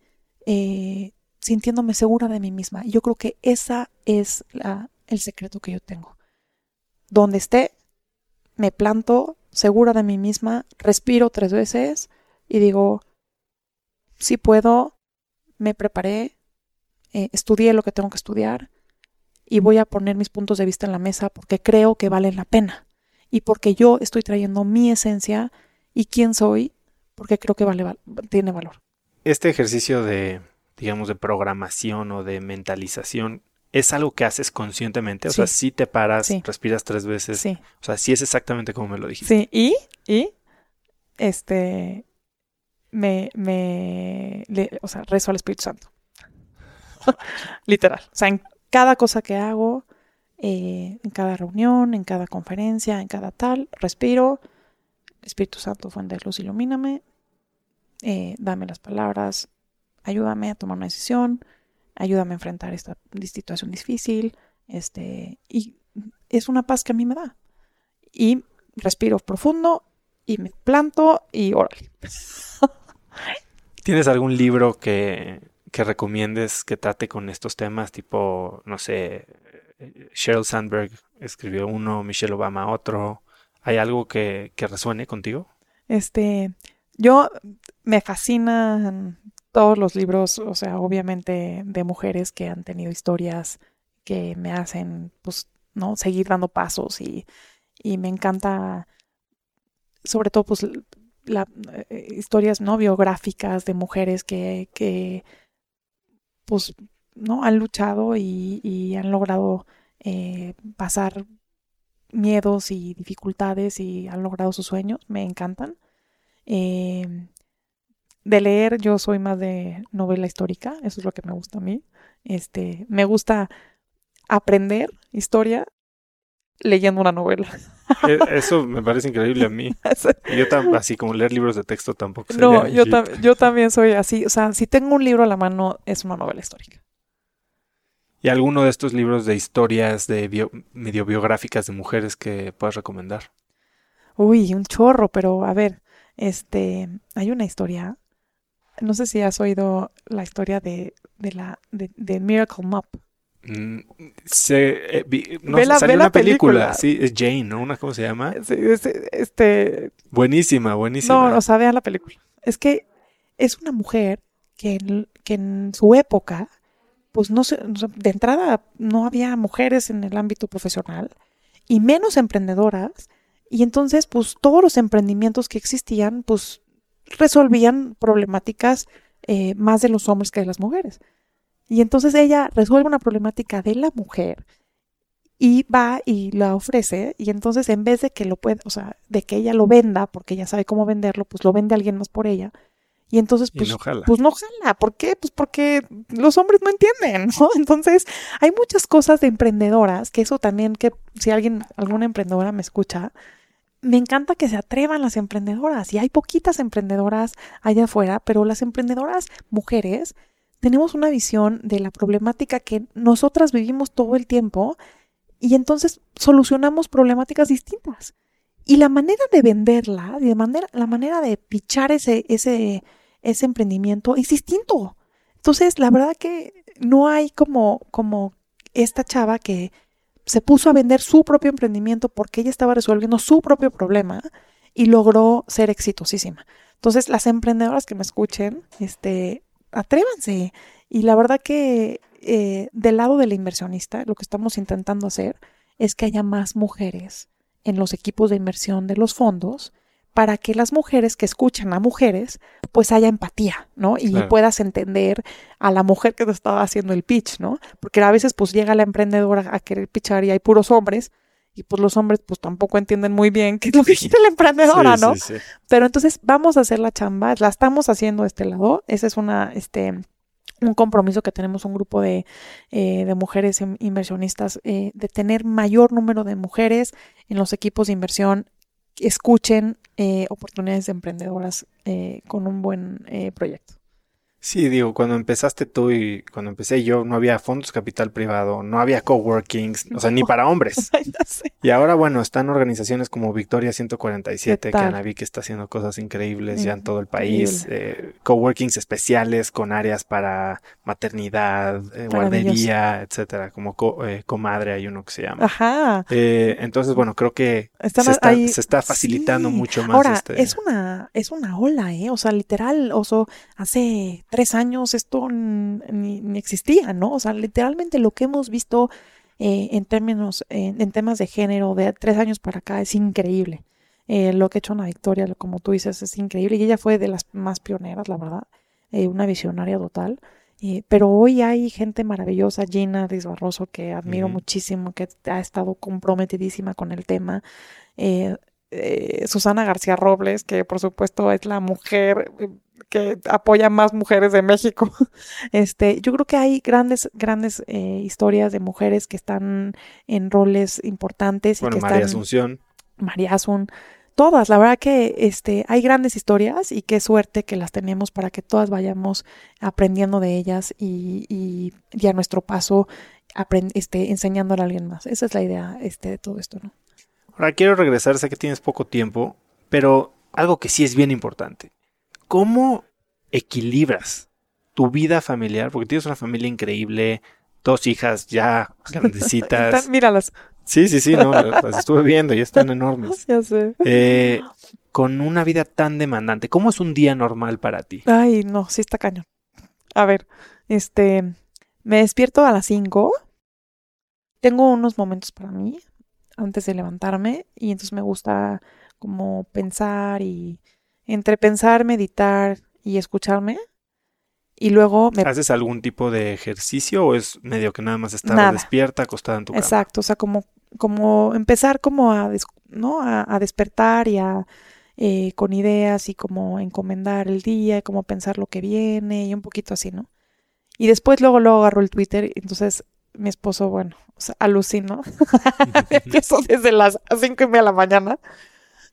eh, sintiéndome segura de mí misma. Y yo creo que esa es la, el secreto que yo tengo. Donde esté, me planto segura de mí misma, respiro tres veces y digo, si puedo, me preparé, eh, estudié lo que tengo que estudiar y voy a poner mis puntos de vista en la mesa porque creo que valen la pena y porque yo estoy trayendo mi esencia y quién soy porque creo que vale, val- tiene valor. Este ejercicio de, digamos, de programación o de mentalización, ¿es algo que haces conscientemente? O sea, Sí. si te paras, Sí. respiras tres veces. Sí, O sea, sí es exactamente como me lo dijiste. sí. Y, y, este, me, me, le- o sea, rezo al Espíritu Santo. Literal. O sea, en cada cosa que hago, eh, en cada reunión, en cada conferencia, en cada tal, respiro. Espíritu Santo, fuente de luz, ilumíname. eh, dame las palabras. Ayúdame a tomar una decisión. Ayúdame a enfrentar esta situación difícil. Este, y es una paz que a mí me da. Y respiro profundo y me planto y órale. ¿Tienes algún libro que, que recomiendes que trate con estos temas? Tipo, no sé, eh, Sheryl Sandberg escribió uno, Michelle Obama otro. ¿Hay algo que, resuene contigo? Este, yo me fascinan todos los libros, o sea, obviamente de mujeres que han tenido historias que me hacen, pues, ¿no? Seguir dando pasos y, y me encanta, sobre todo, pues, la, eh, historias, ¿no? Biográficas de mujeres que, que pues, ¿no? Han luchado y, y han logrado eh, pasar miedos y dificultades y han logrado sus sueños, me encantan. Eh, de leer, yo soy más de novela histórica, eso es lo que me gusta a mí. Este, me gusta aprender historia leyendo una novela. Eh, Eso me parece increíble a mí. Yo tam- así como leer libros de texto tampoco no, sería yo, tam- yo también soy así. O sea, si tengo un libro a la mano, es una novela histórica. ¿Y alguno de estos libros de historias de bio- medio biográficas de mujeres que puedas recomendar? Uy, un chorro, pero a ver, este, hay una historia. No sé si has oído la historia de, de la de, de Miracle Mop. Mm, se, eh, vi- no, Ve la- salió ve la una película. película. Sí, es Jane, ¿no? Una, ¿Cómo se llama? Sí, este, Buenísima, buenísima. no, o sea, vean la película. Es que es una mujer que en, que en su época, pues no de entrada no había mujeres en el ámbito profesional y menos emprendedoras. Y entonces, pues todos los emprendimientos que existían, pues resolvían problemáticas eh, más de los hombres que de las mujeres. Y entonces ella resuelve una problemática de la mujer y va y la ofrece y entonces en vez de que lo pueda, o sea, de que ella lo venda porque ella sabe cómo venderlo, pues lo vende alguien más por ella. Y entonces Y pues no jala. pues no jala, ¿por qué? Pues porque los hombres no entienden, ¿no? Entonces, hay muchas cosas de emprendedoras, que eso también que si alguien alguna emprendedora me escucha, me encanta que se atrevan las emprendedoras y hay poquitas emprendedoras allá afuera, pero las emprendedoras mujeres tenemos una visión de la problemática que nosotras vivimos todo el tiempo y entonces solucionamos problemáticas distintas. Y la manera de venderla, de manera, la manera de pichar ese, ese, ese emprendimiento es distinto. Entonces, la verdad que no hay como, como esta chava que se puso a vender su propio emprendimiento porque ella estaba resolviendo su propio problema y logró ser exitosísima. Entonces, las emprendedoras que me escuchen, este, atrévanse. Y la verdad que eh, del lado del inversionista, lo que estamos intentando hacer es que haya más mujeres en los equipos de inversión de los fondos para que las mujeres que escuchan a mujeres, pues haya empatía, ¿no? Y Claro. puedas entender a la mujer que te estaba haciendo el pitch, ¿no? Porque a veces pues llega la emprendedora a querer pitchar y hay puros hombres y pues los hombres pues tampoco entienden muy bien qué es lo que quiere la emprendedora, Sí, ¿no? sí, sí. Pero entonces vamos a hacer la chamba, la estamos haciendo de este lado. Ese es una, este, un compromiso que tenemos un grupo de, eh, de mujeres in- inversionistas, eh, de tener mayor número de mujeres en los equipos de inversión escuchen eh, oportunidades de emprendedoras eh, con un buen eh, proyecto. Sí, digo, cuando empezaste tú y cuando empecé yo, no había fondos capital privado, no había coworkings, o sea, ni para hombres. Y ahora, bueno, están organizaciones como Victoria 147, ¿Qué que tal? Ana vi que está haciendo cosas increíbles ya en todo el país. eh, coworkings especiales con áreas para maternidad, eh, guardería, etcétera. Como co- eh, comadre hay uno que se llama. Ajá. Eh, entonces, bueno, creo que se está, se está facilitando sí. mucho más Ahora, este. es una, es una ola, ¿eh? O sea, literal, oso, hace tres años esto ni, ni existía, ¿no? O sea, literalmente lo que hemos visto eh, en términos, en, en temas de género de tres años para acá es increíble. Eh, lo que ha hecho Ana Victoria, como tú dices, es increíble. Y ella fue de las más pioneras, la verdad. Eh, una visionaria total. Pero hoy hay gente maravillosa, Gina Riz Barroso, que admiro muchísimo, que ha estado comprometidísima con el tema. Susana García Robles, que por supuesto es la mujer que apoya más mujeres de México. Este, yo creo que hay grandes, grandes eh, historias de mujeres que están en roles importantes y bueno, que María están Asunción. María Asun, todas, la verdad que este, hay grandes historias y qué suerte que las tenemos para que todas vayamos aprendiendo de ellas y, y, y a nuestro paso este, enseñándole a alguien más. Esa es la idea este, de todo esto, ¿no? Ahora quiero regresar, sé que tienes poco tiempo, pero algo que sí es bien importante. ¿Cómo equilibras tu vida familiar? Porque tienes una familia increíble, dos hijas ya grandecitas. Están- míralas. Sí, sí, sí, no, las estuve viendo y están enormes. Ya sé. Eh, con una vida tan demandante, ¿cómo es un día normal para ti? Ay, no, sí está cañón. A ver, este, me despierto a las 5. Tengo unos momentos para mí antes de levantarme y entonces me gusta como pensar y entre pensar, meditar y escucharme. Y luego me ¿Haces algún tipo de ejercicio o es medio que nada más estar Nada. despierta, acostada en tu cama? Exacto, o sea, como, como empezar como a, ¿no? a, a despertar y a, eh, con ideas y como encomendar el día y como pensar lo que viene y un poquito así, ¿no? Y después luego, luego agarro el Twitter y entonces mi esposo, bueno, o sea, alucino. Empiezo desde las cinco y media de la mañana.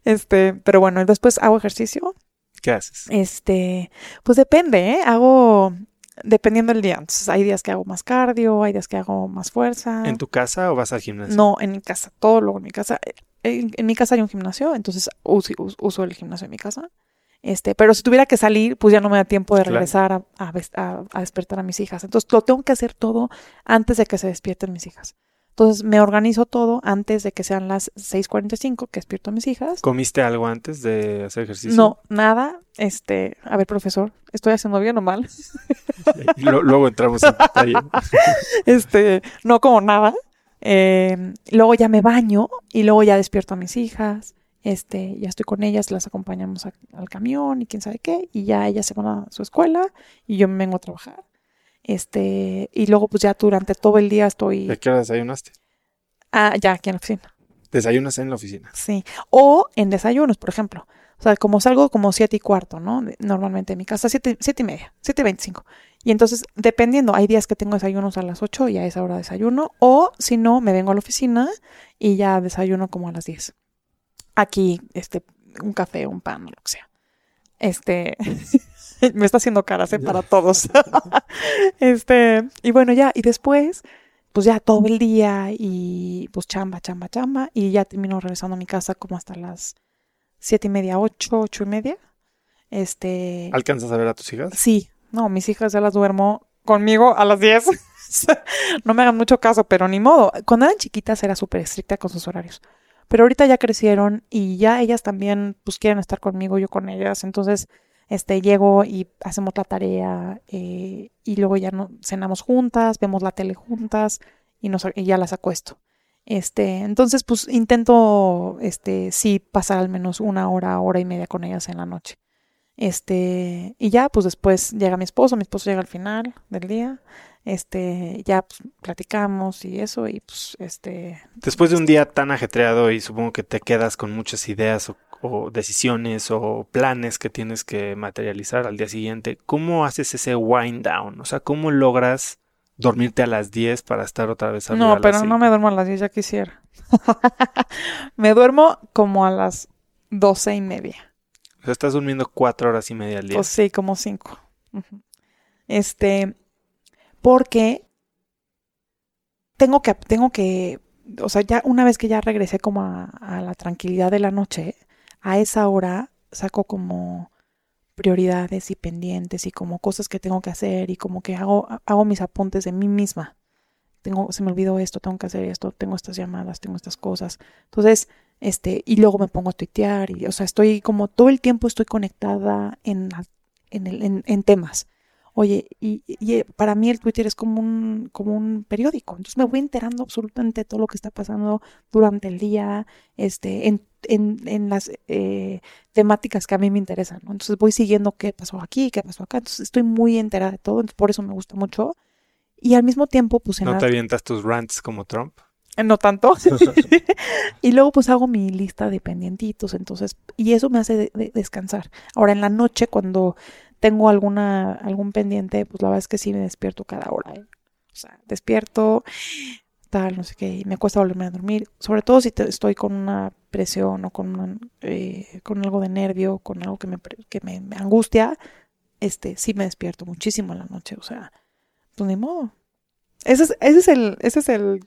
Este, pero bueno, después hago ejercicio. ¿Qué haces? Este, pues depende, ¿eh? Hago dependiendo del día. Entonces hay días que hago más cardio, hay días que hago más fuerza. ¿En tu casa o vas al gimnasio? No, en mi casa, todo luego en mi casa. En, en mi casa hay un gimnasio, entonces uso, us- uso el gimnasio en mi casa. Este, pero si tuviera que salir, pues ya no me da tiempo de Claro. regresar a, a ves- a- a despertar a mis hijas. Entonces, lo tengo que hacer todo antes de que se despierten mis hijas. Entonces, me organizo todo antes de que sean las 6:45 que despierto a mis hijas. ¿Comiste algo antes de hacer ejercicio? No, nada. Este, a ver, profesor, ¿estoy haciendo bien o mal? Luego entramos en detalle. este, no como nada. Eh, luego ya me baño y luego ya despierto a mis hijas. Este, ya estoy con ellas, las acompañamos a- al camión y quién sabe qué, y ya ellas se van a su escuela y yo me vengo a trabajar. Este, y luego pues ya durante todo el día ¿De estoy qué hora desayunaste? ah, ya aquí en la oficina. Desayunas en la oficina. Sí. O en desayunos, por ejemplo. O sea, como salgo como siete y cuarto, ¿no? De- Normalmente en mi casa, siete, siete y media, siete y veinticinco. Y entonces, dependiendo, hay días que tengo desayunos a las ocho y a esa hora desayuno. O si no, me vengo a la oficina y ya desayuno como a las diez. Aquí, este, un café, un pan, o lo que sea. Este, me está haciendo caras, ¿eh? Para todos. este, y bueno, ya, y después, pues ya todo el día y pues chamba, chamba, chamba. Y ya termino regresando a mi casa como hasta las siete y media, ocho, ocho y media. Este, ¿Alcanzas a ver a tus hijas? sí, no, mis hijas ya las duermo conmigo a las 10. no me hagan mucho caso, pero ni modo. Cuando eran chiquitas era súper estricta con sus horarios. Pero ahorita ya crecieron y ya ellas también pues quieren estar conmigo, yo con ellas. Entonces, este, llego y hacemos la tarea eh, y luego ya no, cenamos juntas, vemos la tele juntas y, nos, y ya las acuesto. Este, entonces, pues intento, este, sí pasar al menos una hora, hora y media con ellas en la noche. Este, y ya, pues después llega mi esposo, mi esposo llega al final del día, este, ya pues, platicamos y eso, y pues, este, Después de un día tan ajetreado y supongo que te quedas con muchas ideas o, o decisiones o planes que tienes que materializar al día siguiente, ¿cómo haces ese wind down? O sea, ¿cómo logras dormirte a las 10 para estar otra vez arriba a no, las pero no me duermo a las 10, ya quisiera. me duermo como a las doce y media. O sea, estás durmiendo cuatro horas y media al día. Sí, como cinco. Este, porque tengo que, tengo que, o sea, ya una vez que ya regresé como a, a la tranquilidad de la noche, a esa hora saco como prioridades y pendientes y como cosas que tengo que hacer y como que hago, hago mis apuntes de mí misma. Tengo, se me olvidó esto, tengo que hacer esto, tengo estas llamadas, tengo estas cosas. Entonces, este, y luego me pongo a tuitear y, o sea, estoy como todo el tiempo estoy conectada en, en, en, temas. Oye, y, y, para mí el Twitter es como un, como un periódico, entonces me voy enterando absolutamente de todo lo que está pasando durante el día, este, en, en, en las eh, temáticas que a mí me interesan, ¿no? Entonces voy siguiendo qué pasó aquí, qué pasó acá, entonces estoy muy enterada de todo, entonces por eso me gusta mucho. Y al mismo tiempo, pues en ¿No la- te avientas tus rants como Trump? eh, No tanto. y luego pues hago mi lista de pendientitos, entonces, y eso me hace de- de- descansar. Ahora en la noche cuando tengo alguna, algún pendiente, pues la verdad es que sí me despierto cada hora. ¿eh? O sea, despierto, tal, no sé qué, y me cuesta volverme a dormir. Sobre todo si te- estoy con una presión o con, una, eh, con algo de nervio, con algo que me, que me, me angustia, este, sí me despierto muchísimo en la noche. O sea, pues ni modo. Ese es, ese es el, ese es el,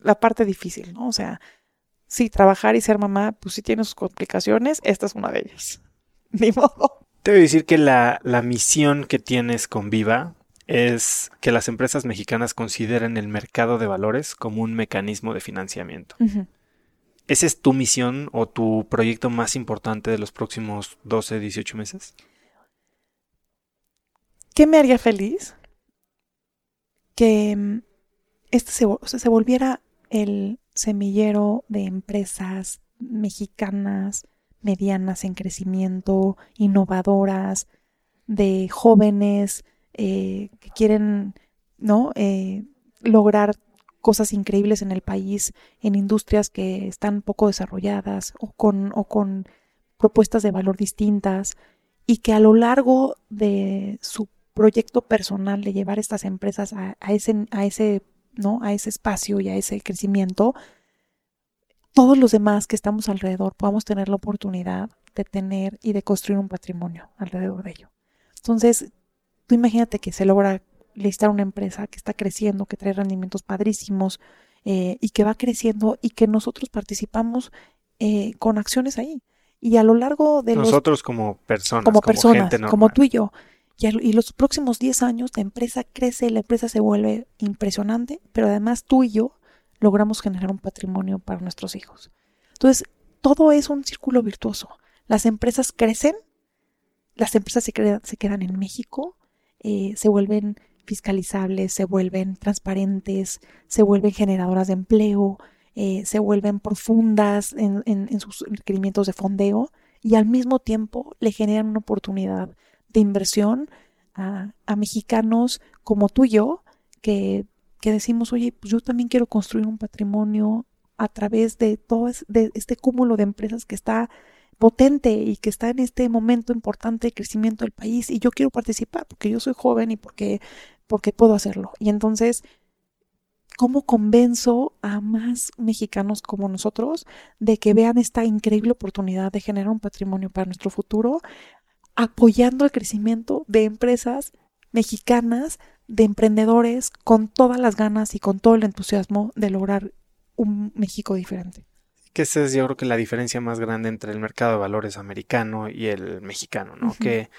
la parte difícil, ¿no? O sea, sí, trabajar y ser mamá, pues sí tiene sus complicaciones, esta es una de ellas. Ni modo. Te voy a decir que la, la misión que tienes con Viva es que las empresas mexicanas consideren el mercado de valores como un mecanismo de financiamiento. ¿Esa es tu misión o tu proyecto más importante de los próximos 12, 18 meses? ¿Qué me haría feliz? Que este se, vol- o sea, se volviera el semillero de empresas mexicanas, medianas en crecimiento, innovadoras, de jóvenes eh, que quieren, ¿no? Eh, lograr cosas increíbles en el país, en industrias que están poco desarrolladas o con, propuestas de valor distintas y que a lo largo de su proyecto personal de llevar estas empresas a, ese, a ese espacio y a ese crecimiento, todos los demás que estamos alrededor podamos tener la oportunidad de tener y de construir un patrimonio alrededor de ello. Entonces, tú imagínate que se logra listar una empresa que está creciendo, que trae rendimientos padrísimos eh, y que va creciendo y que nosotros participamos eh, con acciones ahí. Y a lo largo de Nosotros como personas, como, personas, como tú y yo, y, los próximos 10 años la empresa crece, la empresa se vuelve impresionante, pero además tú y yo logramos generar un patrimonio para nuestros hijos. Entonces, todo es un círculo virtuoso. Las empresas crecen, las empresas se, quedan- se quedan en México, eh, se vuelven fiscalizables, se vuelven transparentes, se vuelven generadoras de empleo, eh, se vuelven profundas en, en- en sus requerimientos de fondeo y al mismo tiempo le generan una oportunidad de inversión a, a mexicanos como tú y yo que, que decimos, oye, pues yo también quiero construir un patrimonio a través de todo de este cúmulo de empresas que está potente y que está en este momento importante de crecimiento del país y yo quiero participar porque yo soy joven y porque, porque puedo hacerlo. Y entonces, ¿cómo convenzo a más mexicanos como nosotros de que vean esta increíble oportunidad de generar un patrimonio para nuestro futuro, apoyando el crecimiento de empresas mexicanas, de emprendedores con todas las ganas y con todo el entusiasmo de lograr un México diferente? Que esa es yo creo que la diferencia más grande entre el mercado de valores americano y el mexicano, ¿no? Que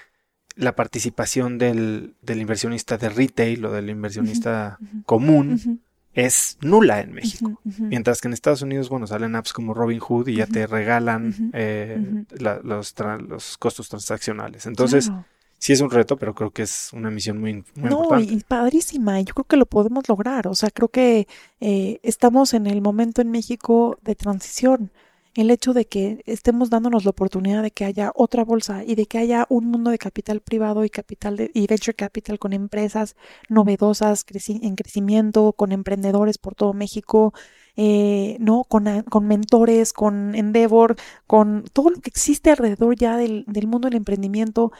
la participación del, del inversionista de retail o del inversionista común es nula en México. Mientras que en Estados Unidos, bueno, salen apps como Robinhood y ya te regalan eh, la- los, los costos transaccionales. Entonces, Claro. Sí es un reto, pero creo que es una misión muy, muy No, importante. y padrísima, y yo creo que lo podemos lograr. O sea, creo que eh, estamos en el momento en México de transición. El hecho de que estemos dándonos la oportunidad de que haya otra bolsa y de que haya un mundo de capital privado y capital de, y venture capital con empresas novedosas creci- en crecimiento, con emprendedores por todo México, eh, no, con, con mentores, con Endeavor, con todo lo que existe alrededor ya del, del mundo del emprendimiento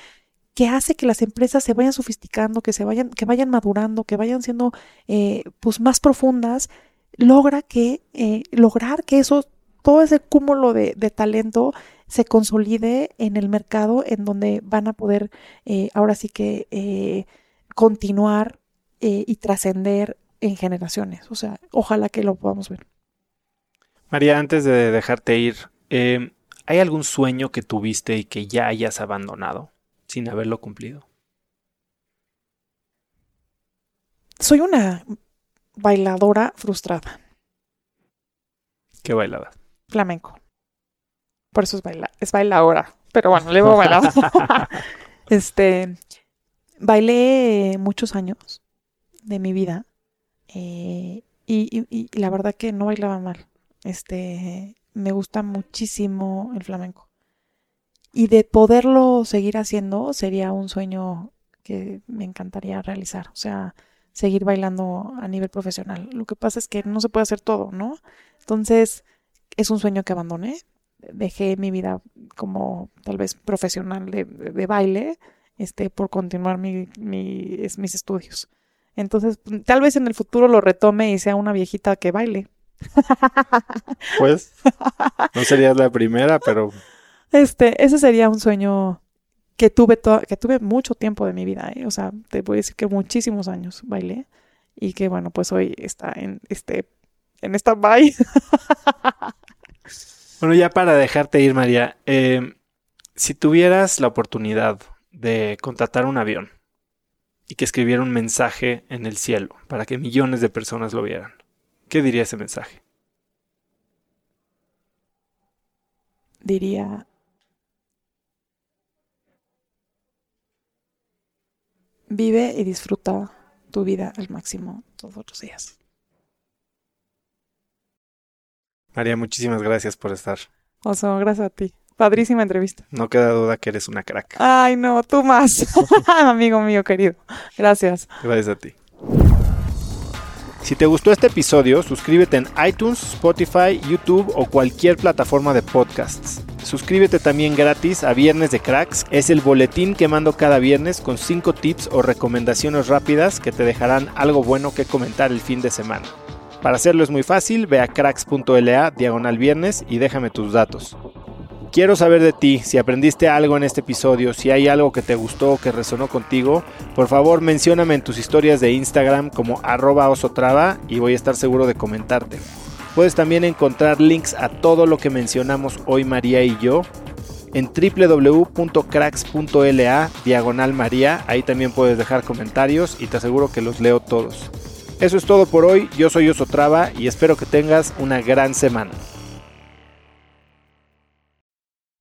que hace que las empresas se vayan sofisticando, que se vayan, que vayan madurando, que vayan siendo eh, pues más profundas, logra que eh, lograr que eso, todo ese cúmulo de, de talento se consolide en el mercado en donde van a poder eh, ahora sí que continuar y trascender en generaciones. O sea, ojalá que lo podamos ver. María, antes de dejarte ir, ¿hay algún sueño que tuviste y que ya hayas abandonado sin haberlo cumplido? Soy una bailadora frustrada, ¿Qué bailabas? flamenco. Por eso es baila, es bailadora. Pero bueno, le voy a bailar. Este, bailé muchos años de mi vida eh, y, y- y la verdad que no bailaba mal. Este, me gusta muchísimo el flamenco. Y de poderlo seguir haciendo sería un sueño que me encantaría realizar. O sea, seguir bailando a nivel profesional. Lo que pasa es que no se puede hacer todo, ¿no? Entonces, es un sueño que abandoné. Dejé mi vida como tal vez profesional de, de- de baile este, por continuar mi- mi- es- mis estudios. Entonces, tal vez en el futuro lo retome y sea una viejita que baile. Pues no serías la primera, pero Este, ese sería un sueño que tuve que tuve mucho tiempo de mi vida, ¿eh? O sea, te voy a decir que muchísimos años bailé y que bueno, pues hoy está en este en esta bye. bueno, ya para dejarte ir, María, eh, si tuvieras la oportunidad de contratar un avión y que escribiera un mensaje en el cielo para que millones de personas lo vieran, ¿qué diría ese mensaje? Diría vive y disfruta tu vida al máximo todos los días. María, muchísimas gracias por estar. Oso, gracias a ti. Padrísima entrevista. No queda duda que eres una crack. Ay, no, tú más. Amigo mío querido. Gracias. Gracias a ti. Si te gustó este episodio, suscríbete en iTunes, Spotify, YouTube o cualquier plataforma de podcasts. Suscríbete también gratis a Viernes de Cracks. Es el boletín que mando cada viernes con 5 tips o recomendaciones rápidas que te dejarán algo bueno que comentar el fin de semana. Para hacerlo es muy fácil, ve a cracks.la diagonal viernes y déjame tus datos. Quiero saber de ti, si aprendiste algo en este episodio, si hay algo que te gustó o que resonó contigo, por favor mencióname en tus historias de Instagram como arroba osotrava y voy a estar seguro de comentarte. Puedes también encontrar links a todo lo que mencionamos hoy María y yo en www.cracks.la diagonal María. Ahí también puedes dejar comentarios y te aseguro que los leo todos. Eso es todo por hoy. Yo soy Osotrava y espero que tengas una gran semana.